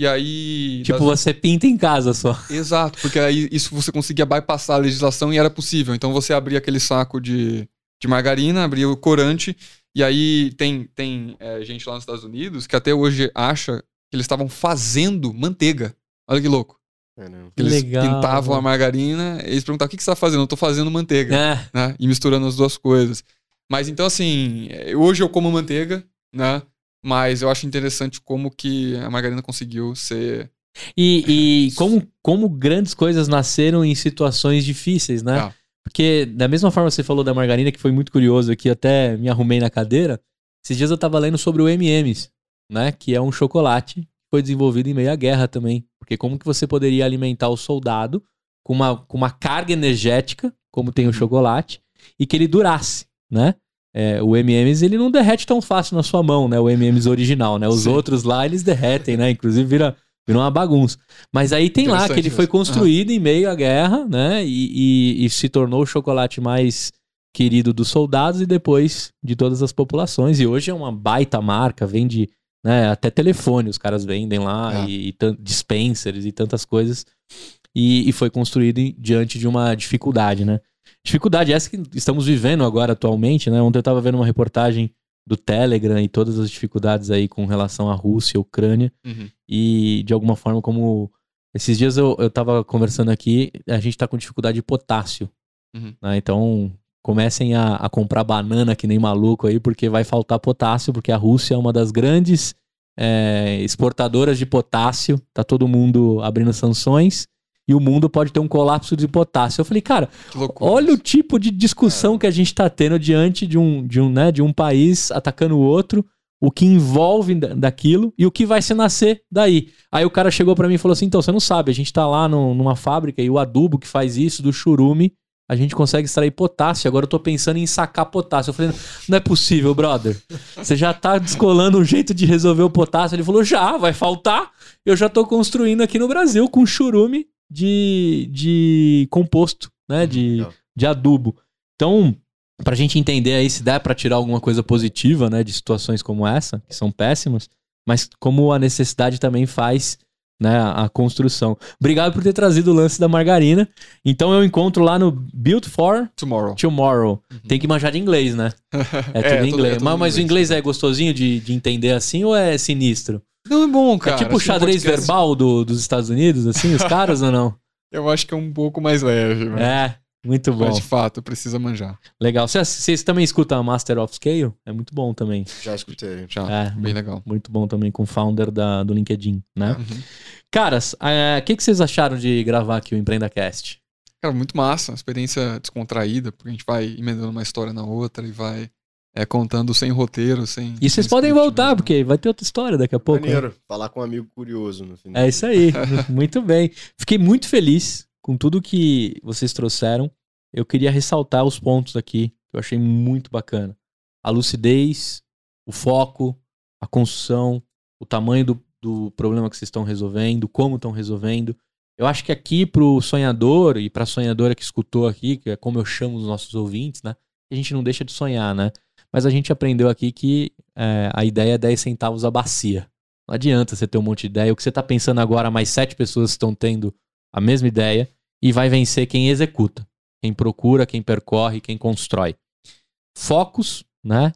E aí. Tipo, das... você pinta em casa só. Exato, porque aí isso você conseguia bypassar a legislação e era possível. Então você abria aquele saco de, de margarina, abria o corante, e aí tem, tem é, gente lá nos Estados Unidos que até hoje acha que eles estavam fazendo manteiga. Olha que louco. Eles Legal, pintavam mano. a margarina e eles perguntavam: o que, que você está fazendo? Eu tô fazendo manteiga. É. Né? E misturando as duas coisas. Mas então, assim, hoje eu como manteiga, né? Mas eu acho interessante como que a margarina conseguiu ser. E, e como, como grandes coisas nasceram em situações difíceis, né? Ah. Porque, da mesma forma que você falou da margarina, que foi muito curioso aqui, até me arrumei na cadeira. Esses dias eu tava lendo sobre o MMs. né? Que é um chocolate que foi desenvolvido em meio à guerra também. Porque como que você poderia alimentar o soldado com uma, com uma carga energética, como tem o chocolate, e que ele durasse, né? É, o M&M's ele não derrete tão fácil na sua mão, né? O M&M's original, né? Os Sim. outros lá eles derretem, né? Inclusive vira, vira uma bagunça. Mas aí tem lá que ele foi construído em meio à guerra, né? E, e- e se tornou o chocolate mais querido dos soldados e depois de todas as populações. E hoje é uma baita marca, vende né, até telefone, os caras vendem lá, É. e, e dispensers e tantas coisas. E, e foi construído em- diante de uma dificuldade, né? Dificuldade essa que estamos vivendo agora atualmente, né? Ontem eu estava vendo uma reportagem do Telegram e todas as dificuldades aí com relação à Rússia, à Ucrânia Uhum. e de alguma forma como esses dias eu, eu tava conversando aqui, a gente tá com dificuldade de potássio, Uhum. né? Então comecem a, a comprar banana que nem maluco aí, porque vai faltar potássio, porque a Rússia é uma das grandes é, exportadoras de potássio, tá todo mundo abrindo sanções e o mundo pode ter um colapso de potássio. Eu falei, cara. Olha o tipo de discussão que a gente está tendo diante de um, de, um, né, de um país atacando o outro, o que envolve da- daquilo e o que vai se nascer daí. Aí o cara chegou para mim e falou assim: então, você não sabe, a gente tá lá no- numa fábrica e o adubo que faz isso, do churume, a gente consegue extrair potássio. Agora eu tô pensando em sacar potássio. Eu falei: não é possível, brother. Você já tá descolando um jeito de resolver o potássio. Ele falou: já, vai faltar. Eu já tô construindo aqui no Brasil com churume de, de composto, né? De, Legal. de adubo. Então, pra gente entender aí se dá pra tirar alguma coisa positiva, né, de situações como essa, que são péssimas, mas como a necessidade também faz, né, a, a construção. Obrigado por ter trazido o lance da margarina. Então eu encontro lá no Built for Tomorrow. Tomorrow. Tem que manjar de inglês, né? É tudo É, em tudo- inglês. é tudo mas, mas o inglês. inglês é gostosinho de, de entender assim ou é sinistro? Não, é bom, cara. é tipo o Assim, xadrez podcast- verbal do- dos Estados Unidos, assim, os caras ou não? Eu acho que é um pouco mais leve, mas, É, muito bom. mas de fato, precisa manjar. Legal. Vocês, também escutam a Master of Scale? É muito bom também. Já escutei. Já, É, bem legal. Muito bom também com o founder da, do LinkedIn, né? Uhum. Caras, o que, que vocês acharam de gravar aqui o EmpreendaCast? Cara, muito massa, uma experiência descontraída, porque a gente vai emendando uma história na outra e vai é, contando sem roteiro, sem. E vocês sem podem voltar, mesmo. porque vai ter outra história daqui a pouco. né? Maneiro. Falar com um amigo curioso no final. É isso aí. muito bem. Fiquei muito feliz com tudo que vocês trouxeram. Eu queria ressaltar os pontos aqui que eu achei muito bacana. A lucidez, o foco, a construção, o tamanho do, do problema que vocês estão resolvendo, como estão resolvendo. Eu acho que aqui pro sonhador e pra sonhadora que escutou aqui, que é como eu chamo os nossos ouvintes, né? A gente não deixa de sonhar, né? Mas a gente aprendeu aqui que é, a ideia é 10 centavos a bacia. Não adianta você ter um monte de ideia. O que você tá pensando agora, mais sete pessoas estão tendo a mesma ideia e vai vencer quem executa, quem procura, quem percorre, quem constrói. Focos, né?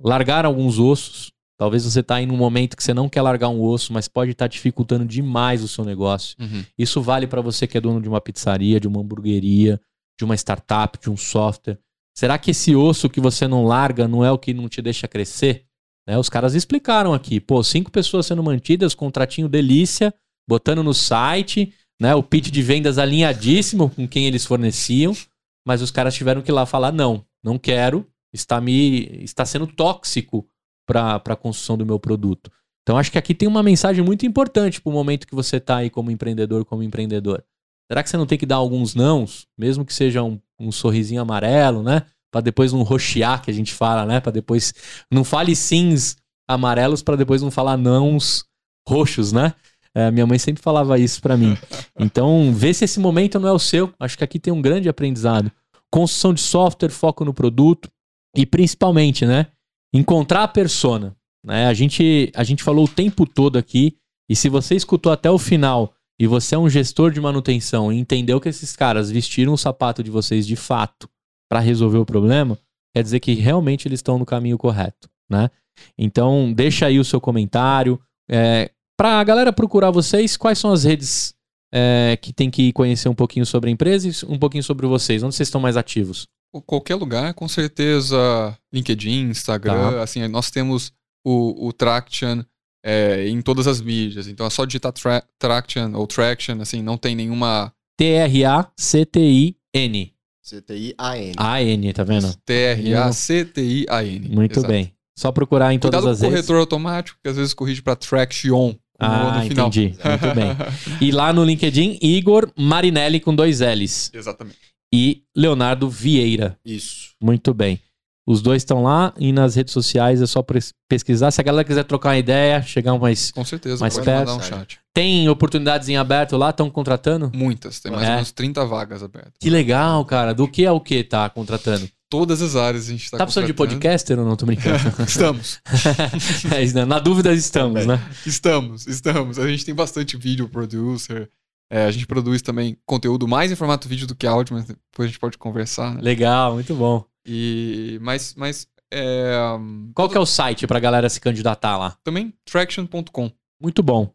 Largar alguns ossos. Talvez você tá em um momento que você não quer largar um osso, mas pode estar dificultando demais o seu negócio. Uhum. Isso vale para você que é dono de uma pizzaria, de uma hamburgueria, de uma startup, de um software. Será que esse osso que você não larga não é o que não te deixa crescer? Né, os caras explicaram aqui, pô, cinco pessoas sendo mantidas, contratinho delícia, botando no site, né, o pitch de vendas alinhadíssimo com quem eles forneciam, mas os caras tiveram que ir lá falar não, não quero, está me está sendo tóxico para a construção do meu produto. Então acho que aqui tem uma mensagem muito importante para o momento que você está aí como empreendedor, como empreendedor. Será que você não tem que dar alguns nãos, mesmo que seja um, um sorrisinho amarelo, né? Para depois não roxear, que a gente fala, né? Para depois não fale sims amarelos para depois não falar nãos roxos, né? É, minha mãe sempre falava isso para mim. Então, vê se esse momento não é o seu. Acho que aqui tem um grande aprendizado. Construção de software, foco no produto e principalmente, né? Encontrar a persona. Né? A, gente, a gente falou o tempo todo aqui e se você escutou até o final e você é um gestor de manutenção e entendeu que esses caras vestiram o sapato de vocês de fato para resolver o problema, quer dizer que realmente eles estão no caminho correto, né? Então, deixa aí o seu comentário. É, para a galera procurar vocês, quais são as redes é, que tem que conhecer um pouquinho sobre a empresa e um pouquinho sobre vocês? Onde vocês estão mais ativos? Qualquer lugar, com certeza, LinkedIn, Instagram, Tá. assim, nós temos o, o Traction é, em todas as mídias. Então é só digitar tra Traction ou Traction, assim, não tem nenhuma T-R-A-C-T-I-N. CTI-AN. A-N, tá vendo? T-R-A-C-T-I-A-N. Muito Exato. bem. Só procurar em todas Cuidado as com o redes. corretor automático, que às vezes corrige pra Traction Ah, entendi. Muito bem. E lá no LinkedIn, Igor Marinelli com dois L's. Exatamente. E Leonardo Vieira. Isso. Muito bem. Os dois estão lá e nas redes sociais é só pesquisar. Se a galera quiser trocar uma ideia, chegar mais. Com certeza, Mais pode perto. um chat. Tem oportunidades em aberto lá? Estão contratando? Muitas, tem mais É. ou menos 30 vagas abertas. Que legal, cara. Do que ao que tá contratando? Todas as áreas a gente tá Tá precisando de podcaster ou não? Tô brincando. Estamos. É né? Na dúvida estamos, né? Estamos, estamos. A gente tem bastante vídeo producer. É, a gente produz também conteúdo mais em formato vídeo do que áudio, mas depois a gente pode conversar, né? Legal, muito bom. E, mas, mas é, Qual que é o site pra galera se candidatar lá? também traction.com. Muito bom.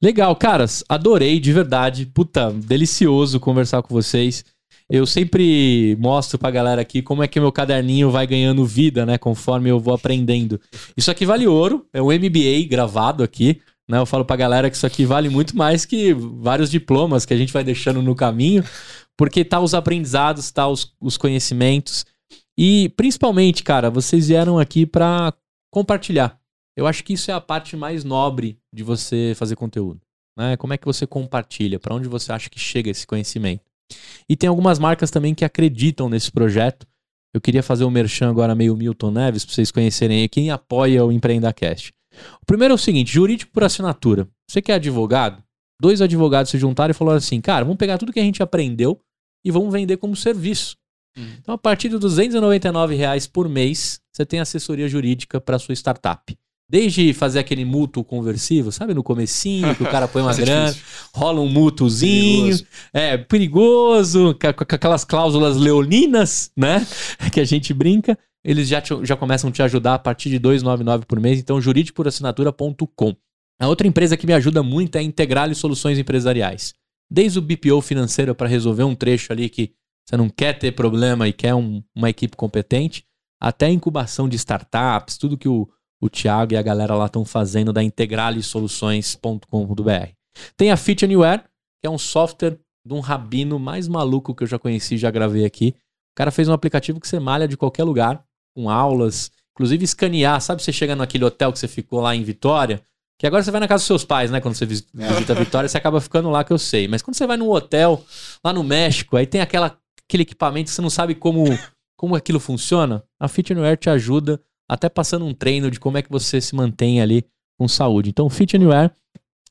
Legal, caras. Adorei, de verdade. Puta, delicioso conversar com vocês. Eu sempre mostro pra galera aqui como é que meu caderninho vai ganhando vida, né? Conforme eu vou aprendendo. Isso aqui vale ouro. É um MBA gravado aqui. Né? Eu falo pra galera que isso aqui vale muito mais que vários diplomas que a gente vai deixando no caminho. Porque tá os aprendizados, tá os, os conhecimentos. E principalmente, cara, vocês vieram aqui pra compartilhar. Eu acho que isso é a parte mais nobre de você fazer conteúdo. Né? Como é que você compartilha? Para onde você acha que chega esse conhecimento? E tem algumas marcas também que acreditam nesse projeto. Eu queria fazer um merchan agora meio Milton Neves, para vocês conhecerem quem apoia o EmpreendaCast. O primeiro é o seguinte, jurídico por assinatura. Você que é advogado, dois advogados se juntaram e falaram assim, cara, vamos pegar tudo que a gente aprendeu e vamos vender como serviço. Hum. Então, a partir de 299 reais por mês, você tem assessoria jurídica para sua startup. Desde fazer aquele mútuo conversivo, sabe, no comecinho, que o cara põe uma grana, difícil. rola um mútuozinho, Perigoso. é perigoso, com, aquelas cláusulas leoninas, né, que a gente brinca, eles já, te- já começam a te ajudar a partir de 299 por mês, então jurídicoporassinatura.com. A outra empresa que me ajuda muito é a Integrale Soluções Empresariais. Desde o BPO financeiro para resolver um trecho ali que você não quer ter problema e quer um- uma equipe competente, até a incubação de startups, tudo que o, o Thiago e a galera lá estão fazendo da integralesoluções.com.br. Tem a Fit Anywhere, que é um software de um rabino mais maluco que eu já conheci, já gravei aqui. O cara fez um aplicativo que você malha de qualquer lugar, com aulas, inclusive escanear. Sabe, você chega naquele hotel que você ficou lá em Vitória, que agora você vai na casa dos seus pais, né? Quando você vis- visita Vitória, você acaba ficando lá, que eu sei. Mas quando você vai num hotel lá no México, aí tem aquela, aquele equipamento que você não sabe como, como aquilo funciona, a Fit Anywhere te ajuda até passando um treino de como é que você se mantém ali com saúde. Então, Fit Anywhere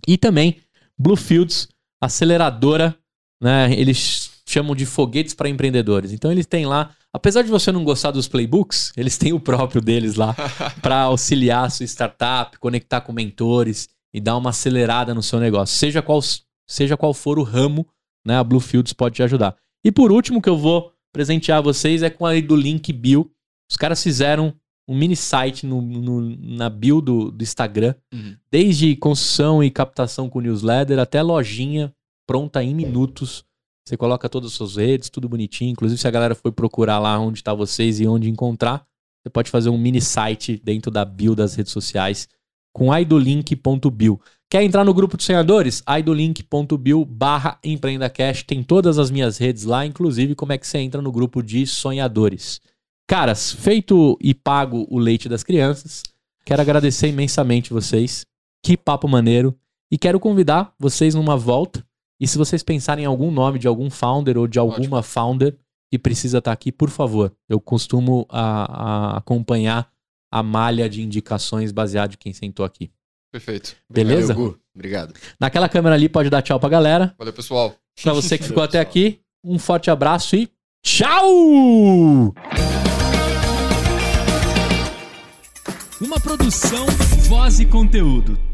e também Bluefields, aceleradora, né? Eles chamam de foguetes para empreendedores. Então, eles têm lá, apesar de você não gostar dos playbooks, eles têm o próprio deles lá para auxiliar a sua startup, conectar com mentores e dar uma acelerada no seu negócio. Seja qual, seja qual for o ramo, né? A Bluefields pode te ajudar. E por último, que eu vou presentear vocês é com a do link Bill. Os caras fizeram um mini site no, no- na bio do, do Instagram, Uhum. desde construção e captação com newsletter até lojinha pronta em minutos. Você coloca todas as suas redes, tudo bonitinho. Inclusive, se a galera for procurar lá onde está vocês e onde encontrar, você pode fazer um mini site dentro da bio das redes sociais com idolink.bio. Quer entrar no grupo de sonhadores? idolink.bio barra empreendacast. Tem todas as minhas redes lá, inclusive como é que você entra no grupo de sonhadores. Caras, feito e pago o leite das crianças, quero agradecer imensamente vocês. Que papo maneiro. E quero convidar vocês numa volta. E se vocês pensarem em algum nome de algum founder ou de alguma founder que precisa estar aqui, por favor. Eu costumo a- a acompanhar a malha de indicações baseado em quem sentou aqui. Perfeito. Beleza? Obrigado. Naquela câmera ali pode dar tchau pra galera. Valeu, pessoal. Pra você que ficou Valeu, até pessoal. aqui, um forte abraço e tchau! Uma produção, voz e conteúdo.